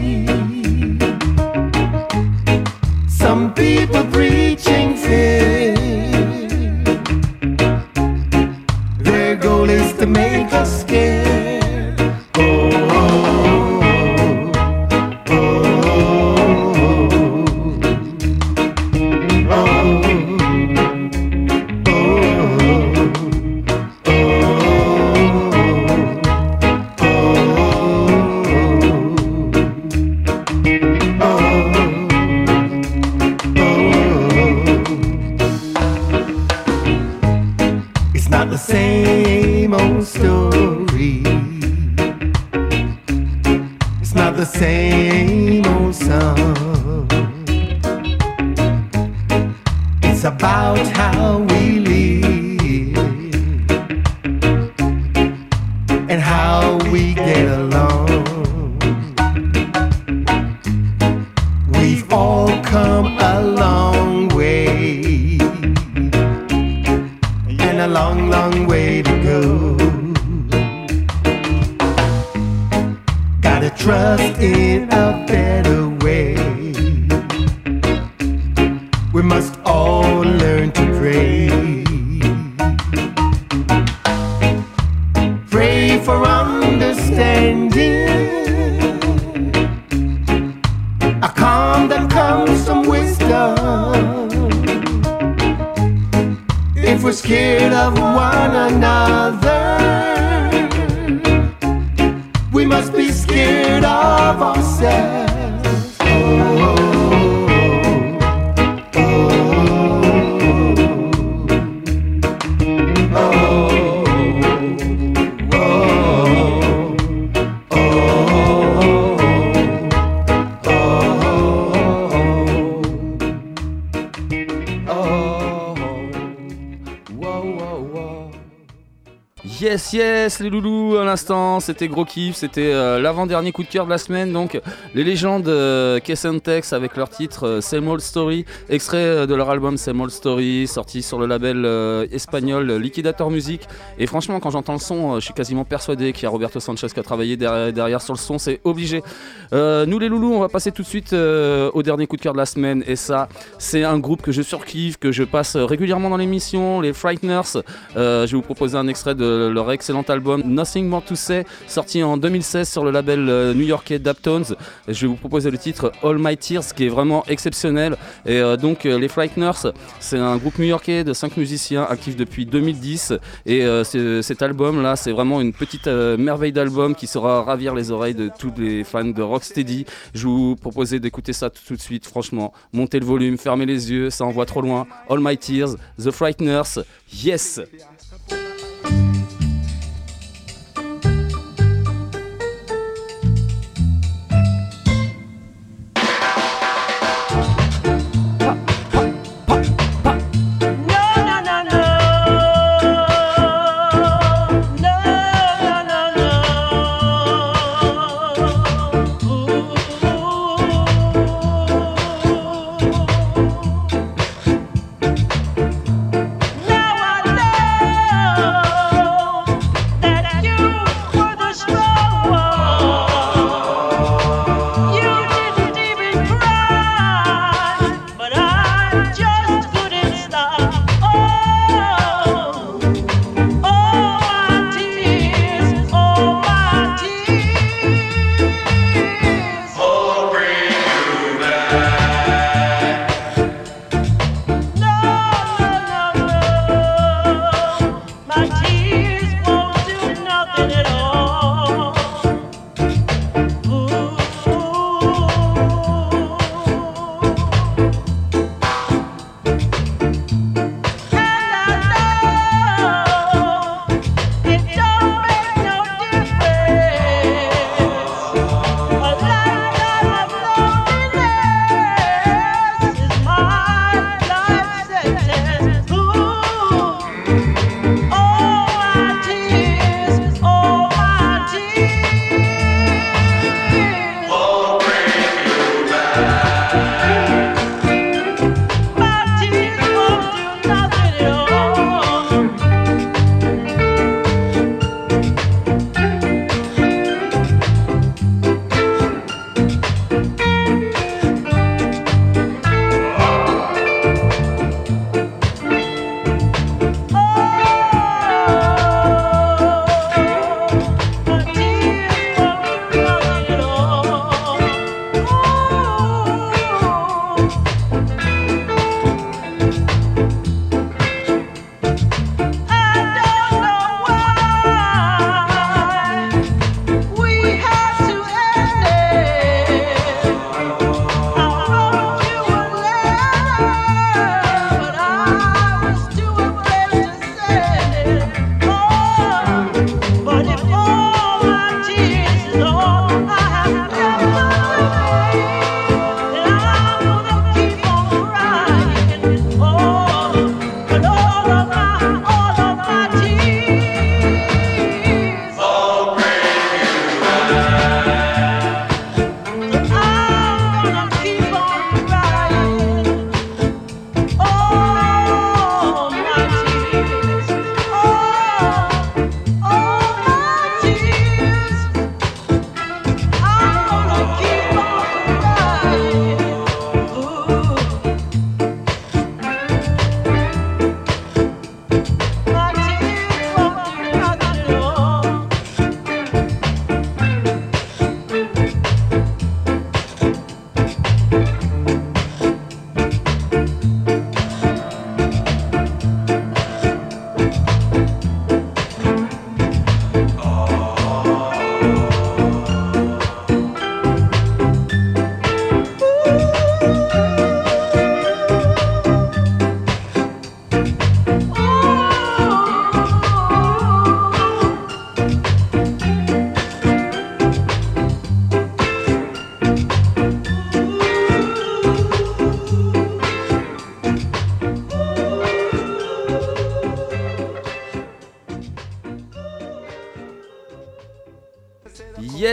C'était gros kiff, c'était euh, l'avant-dernier coup de cœur de la semaine. Donc, les légendes euh, avec leur titre euh, Same Old Story, extrait euh, de leur album Same Old Story, sorti sur le label espagnol Liquidator Music. Et franchement, quand j'entends le son, je suis quasiment persuadé qu'il y a Roberto Sanchez qui a travaillé derrière sur le son, c'est obligé. Euh, nous, les loulous, on va passer tout de suite euh, au dernier coup de cœur de la semaine. Et ça, c'est un groupe que je surkiffe, que je passe régulièrement dans l'émission, les Frighteners. Euh, je vais vous proposer un extrait de leur excellent album Nothing More to Say, sorti en 2016 sur le label euh, new-yorkais Daptones. Je vais vous proposer le titre All My Tears, qui est vraiment exceptionnel. Et donc, les Frighteners, c'est un groupe new-yorkais de 5 musiciens actifs depuis 2010. Et cet album-là, c'est vraiment une petite merveille d'album qui saura ravir les oreilles de tous les fans de Rocksteady. Je vous proposer d'écouter ça tout, tout de suite, franchement. Montez le volume, fermez les yeux, ça envoie trop loin. All My Tears, The Frighteners, yes!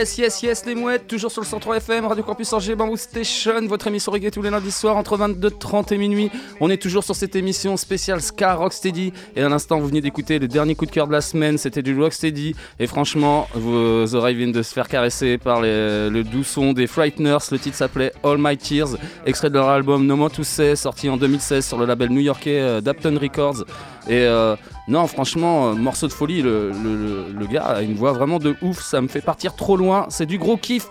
Yes, yes, yes, les mouettes, toujours sur le 103 FM, Radio Campus Angers, Bamboo Station, votre émission reggae tous les lundis soirs entre 22h30 et minuit. On est toujours sur cette émission spéciale Ska Rocksteady. Et à l'instant, vous venez d'écouter le dernier coup de cœur de la semaine, c'était du Rocksteady. Et franchement, vos oreilles viennent de se faire caresser par le doux son des Frighteners. Le titre s'appelait All My Tears, extrait de leur album No More To Say, sorti en 2016 sur le label new-yorkais euh, Dapton Records. Et euh, non, franchement, euh, morceau de folie, le, gars a une voix vraiment de ouf, ça me fait partir trop loin, c'est du gros kiff.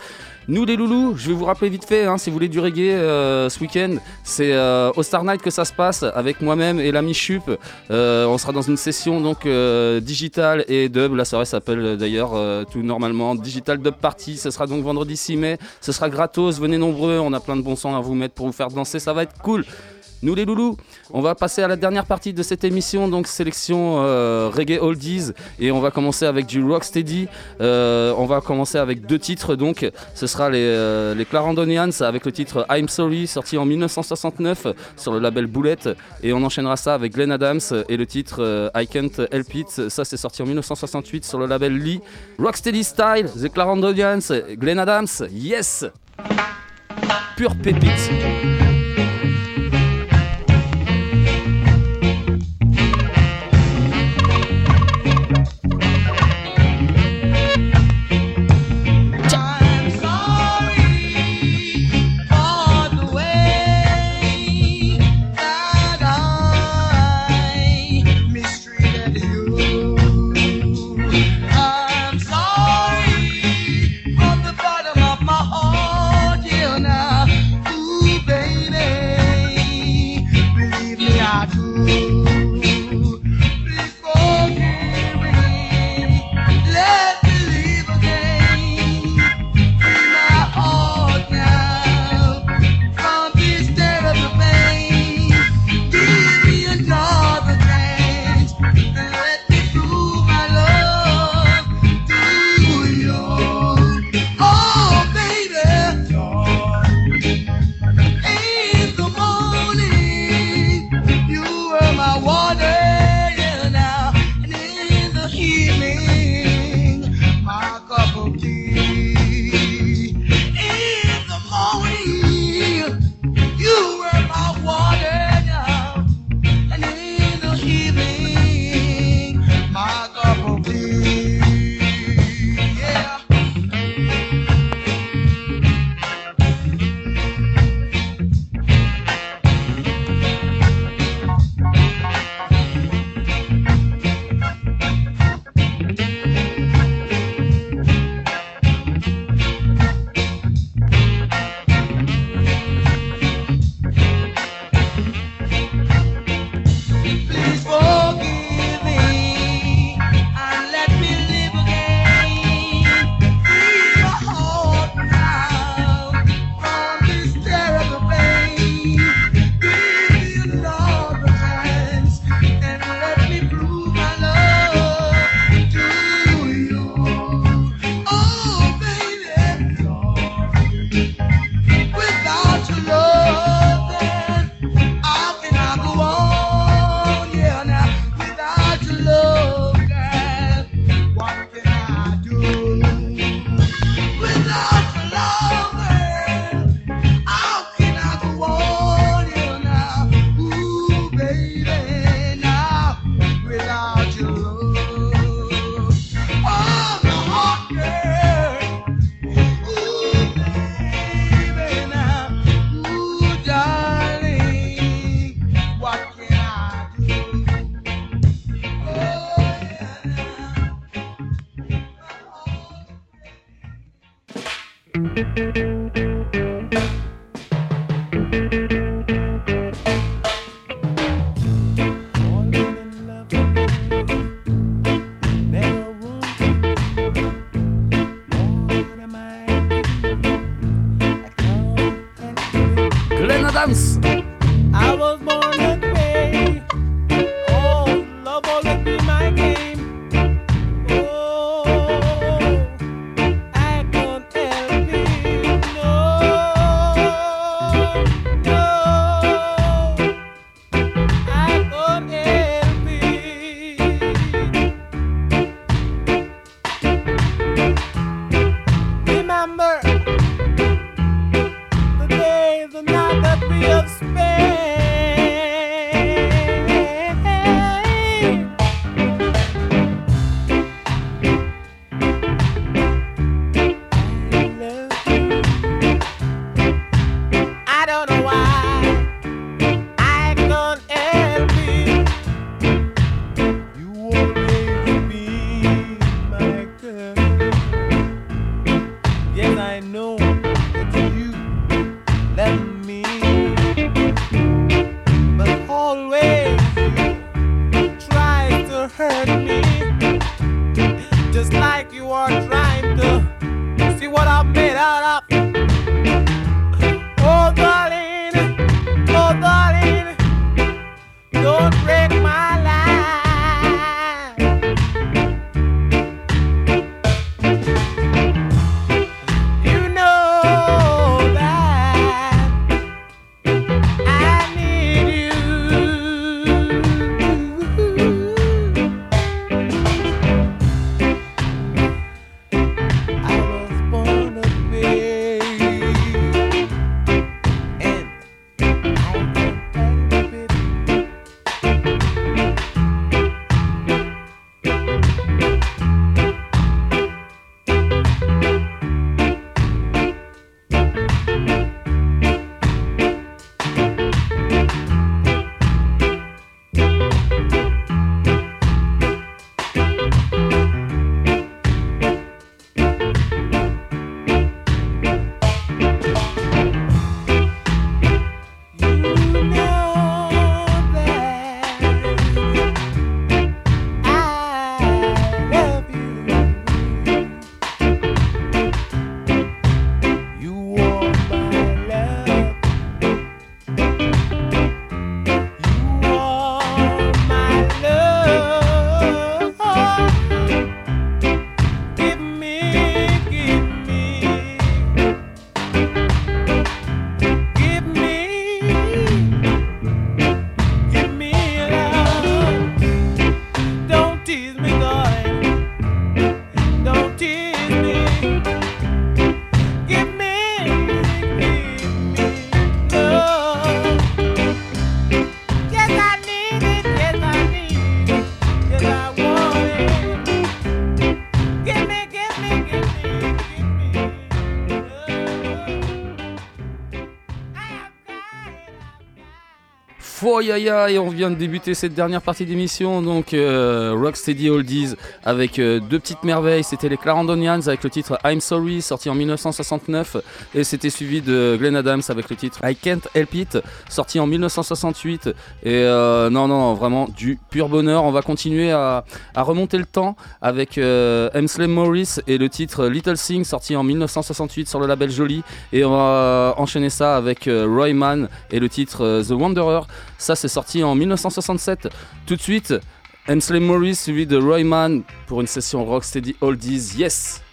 Nous les loulous, je vais vous rappeler vite fait, hein, si vous voulez du reggae euh, ce week-end, c'est au Star Night que ça se passe avec moi-même et l'ami Chup. On sera dans une session donc euh, digital et dub. La soirée s'appelle d'ailleurs tout normalement Digital Dub Party. Ce sera donc vendredi 6 mai. Ce sera gratos. Venez nombreux. On a plein de bons sons à vous mettre pour vous faire danser. Ça va être cool. Nous les loulous, on va passer à la dernière partie de cette émission, donc sélection euh, reggae oldies, et on va commencer avec du rocksteady. Euh, on va commencer avec deux titres, donc ce sera les, euh, les Clarendonians avec le titre I'm Sorry, sorti en 1969 sur le label Bullet, et on enchaînera ça avec Glenn Adams et le titre I Can't Help It. Ça c'est sorti en 1968 sur le label Lee. Rocksteady Style, The Clarendonians, Glenn Adams, yes, pure pépite. that we have spent. Oh, aïe, aïe, aïe, on vient de débuter cette dernière partie d'émission, donc euh, Rocksteady Oldies avec euh, deux petites merveilles. C'était les Clarendonians avec le titre I'm Sorry, sorti en 1969, et c'était suivi de Glenn Adams avec le titre I Can't Help It, sorti en 1968. Et euh, non, non, vraiment du pur bonheur. On va continuer à, remonter le temps avec. Slim Morris et le titre Little Thing, sorti en 1968 sur le label Jolie. Et on va enchaîner ça avec Roy Mann et le titre The Wanderer. Ça, c'est sorti en 1967. Tout de suite. Slim Morris suivi de Roy Mann pour une session Rocksteady Oldies. Yes!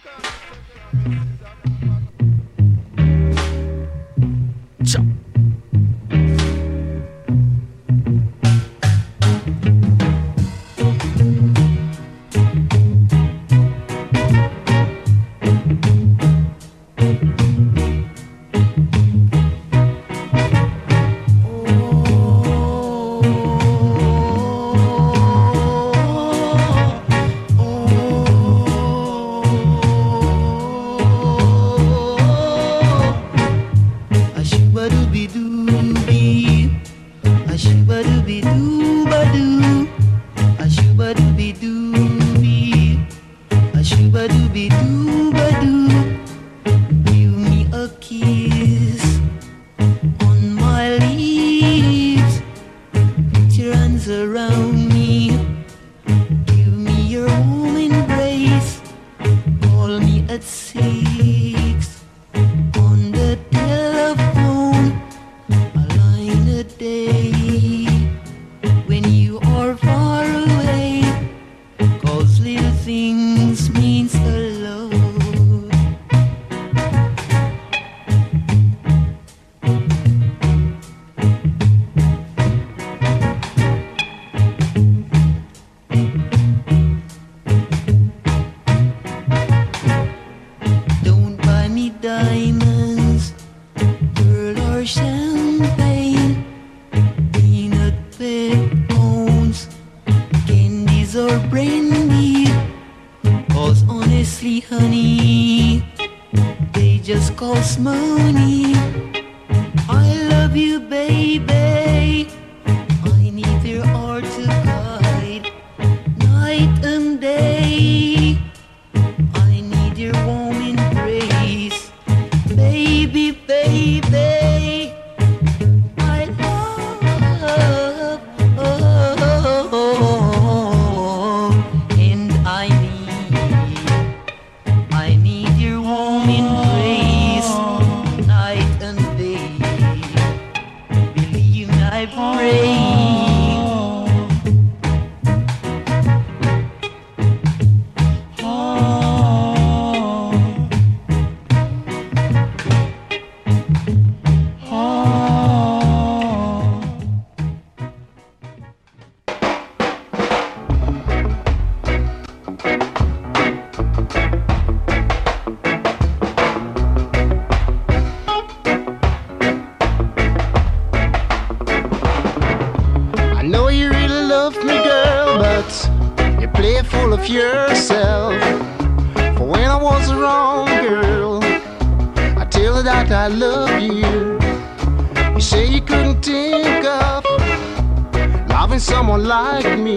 Someone like me,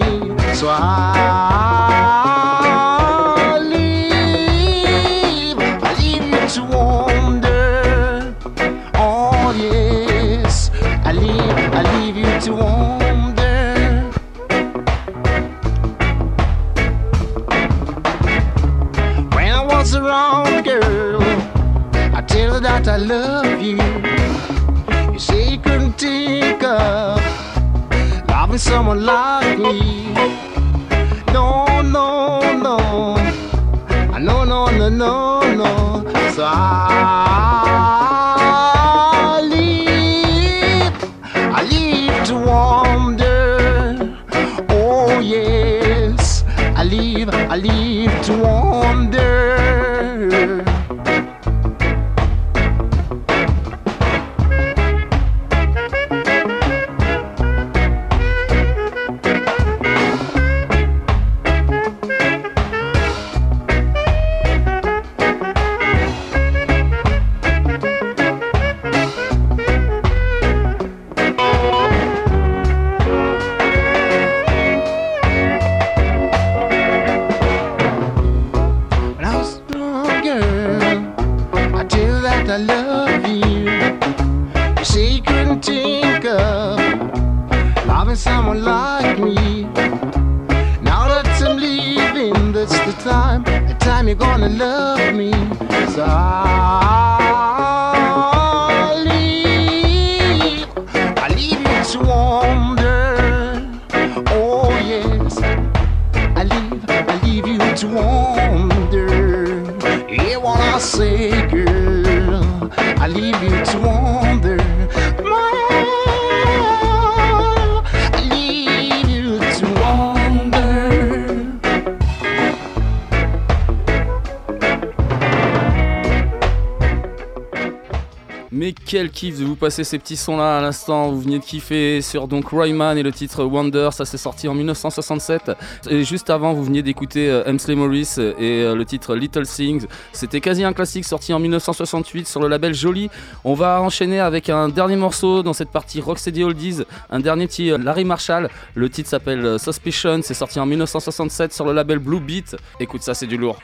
so I passer ces petits sons là à l'instant. Vous venez de kiffer sur donc Royman et le titre Wonder, ça c'est sorti en 1967. Et juste avant, vous veniez d'écouter euh, Morris et euh, le titre Little Things. C'était quasi un classique sorti en 1968 sur le label Jolie. On va enchaîner avec un dernier morceau dans cette partie Rocksteady Oldies, un dernier petit euh, Larry Marshall. Le titre s'appelle euh, Suspicion, c'est sorti en 1967 sur le label Blue Beat. Écoute, ça c'est du lourd.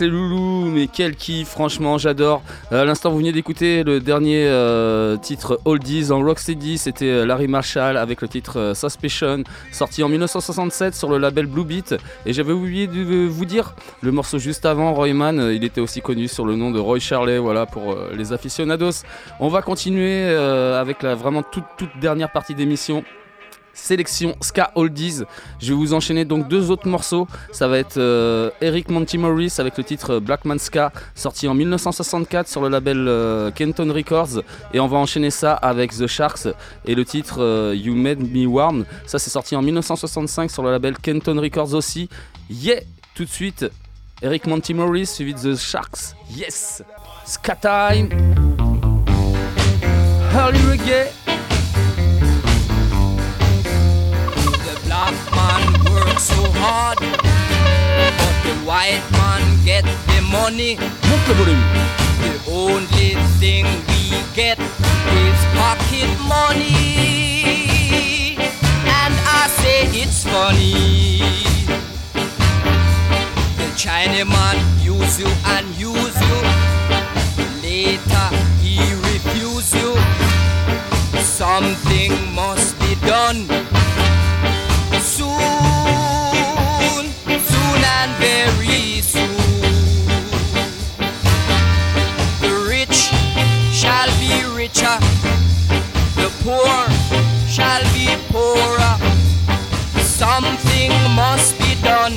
Les loulous, mais quel kiff, franchement, j'adore. Euh, à l'instant, vous venez d'écouter le dernier euh, titre Oldies en Rocksteady, c'était euh, Larry Marshall avec le titre euh, Suspicion, sorti en 1967 sur le label Blue Beat. Et j'avais oublié de vous dire, le morceau juste avant, Royman, euh, il était aussi connu sur le nom de Roy Charley, voilà, pour les aficionados. On va continuer avec la vraiment toute, toute dernière partie d'émission. Sélection Ska Oldies. Je vais vous enchaîner donc deux autres morceaux. Ça va être euh, Eric Monty Morris avec le titre Blackman Ska, sorti en 1964 sur le label euh, Kenton Records. Et on va enchaîner ça avec The Sharks et le titre euh, You Made Me Warm. Ça, c'est sorti en 1965 sur le label Kenton Records aussi. Yeah! Tout de suite, Eric Monty Morris suivi de The Sharks. Yes! Ska Time! Early Reggae! Black man works so hard, but the white man get the money. Monte le volume. The only thing we get is pocket money, and I say it's funny. The Chinaman use you and use you. Later he refuse you. Something must be done very soon. The rich shall be richer, the poor shall be poorer. Something must be done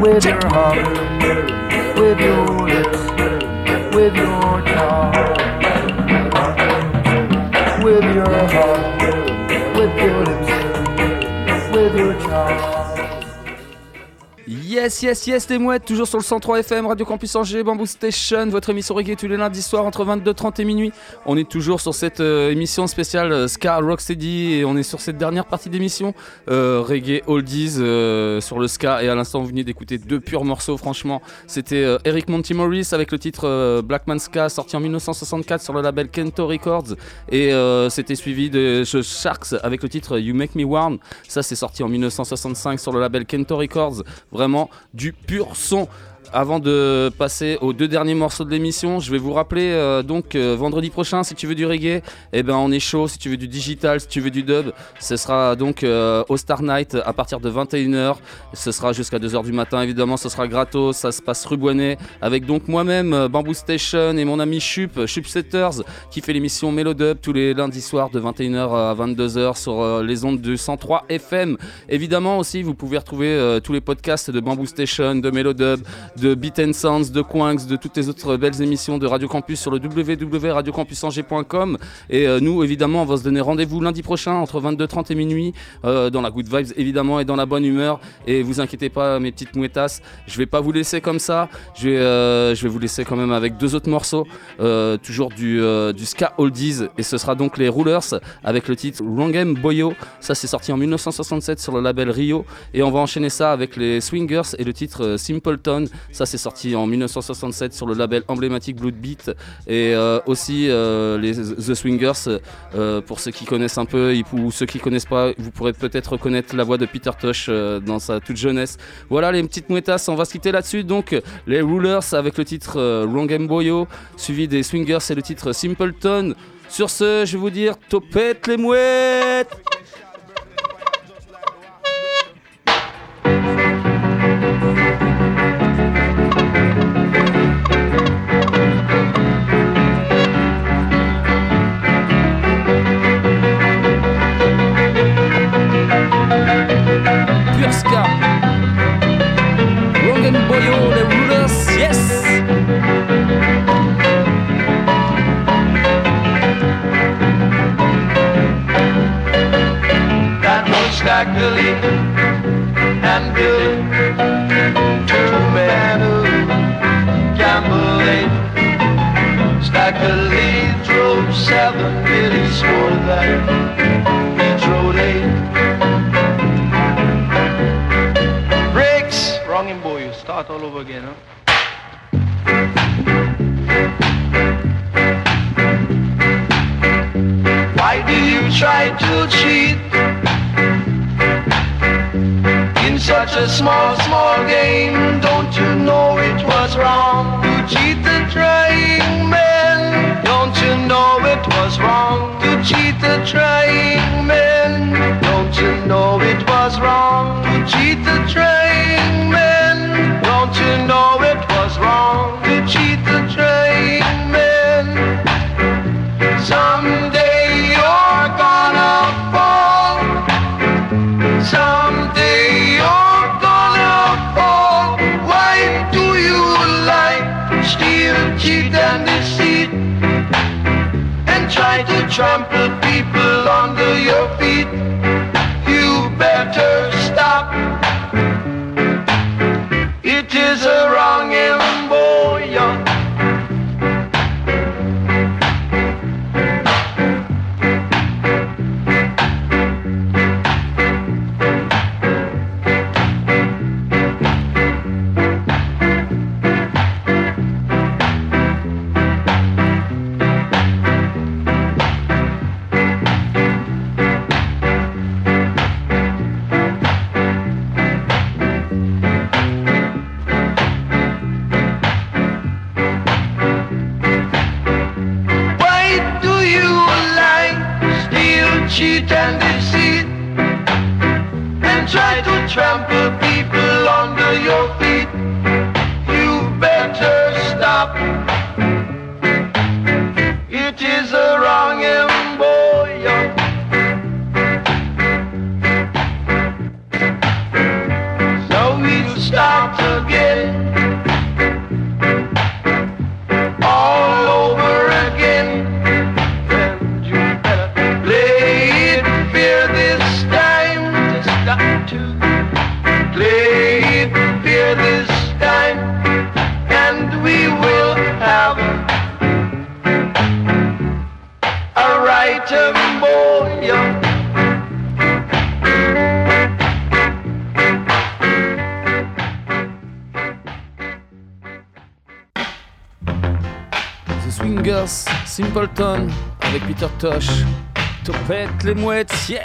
with your heart, with your lips, with your charms, Yes, yes, yes, les mouettes, toujours sur le 103 FM, Radio Campus Angers, Bamboo Station, votre émission reggae tous les lundis soirs entre 22h30 et minuit. On est toujours sur cette euh, émission spéciale euh, Ska Rocksteady et on est sur cette dernière partie d'émission euh, reggae oldies sur le ska. Et à l'instant, vous venez d'écouter deux purs morceaux, franchement. C'était Eric Monty Morris avec le titre Blackman Ska, sorti en 1964 sur le label Kento Records. Et c'était suivi de Sharks avec le titre You Make Me Warm. Ça, c'est sorti en 1965 sur le label Kento Records. Vraiment du pur son. Avant de passer aux deux derniers morceaux de l'émission, je vais vous rappeler euh, donc euh, vendredi prochain si tu veux du reggae, eh ben on est chaud. Si tu veux du digital, si tu veux du dub, ce sera donc euh, au Star Night à partir de 21h. Ce sera jusqu'à 2h du matin évidemment, ce sera gratos, ça se passe rue Boinet avec donc moi-même Bamboo Station et mon ami Chup, Chup Setters qui fait l'émission Melodub tous les lundis soirs de 21h à 22h sur les ondes du 103 FM. Évidemment aussi, vous pouvez retrouver tous les podcasts de Bamboo Station, de Melodub, de Beat and Sounds, de Quanks, de toutes les autres belles émissions de Radio Campus sur le www.radiocampusangers.com. Et euh, nous, évidemment, on va se donner rendez-vous lundi prochain entre 22h30 et minuit euh, dans la good vibes, évidemment, et dans la bonne humeur. Et vous inquiétez pas, mes petites mouettasses, je vais pas vous laisser comme ça. Je vais, euh, je vais vous laisser quand même avec deux autres morceaux, toujours du, ska oldies. Et ce sera donc les Rulers avec le titre Rangem Boyo. Ça, c'est sorti en 1967 sur le label Rio. Et on va enchaîner ça avec les Swingers et le titre Simpleton. Ça, c'est sorti en 1967 sur le label emblématique Blood Beat. Et euh, aussi euh, les The Swingers, euh, pour ceux qui connaissent un peu ou ceux qui connaissent pas, vous pourrez peut-être reconnaître la voix de Peter Tosh dans sa toute jeunesse. Voilà les petites mouettasses, on va se quitter là-dessus. Donc les Rulers avec le titre Wrong Boyo, suivi des Swingers et le titre Simpleton. Sur ce, je vais vous dire topette les mouettes Ugly and Bill, Two men who gambling. Stack a lead, drove seven, really for that. Small, small game? Try to les mouettes, yeah!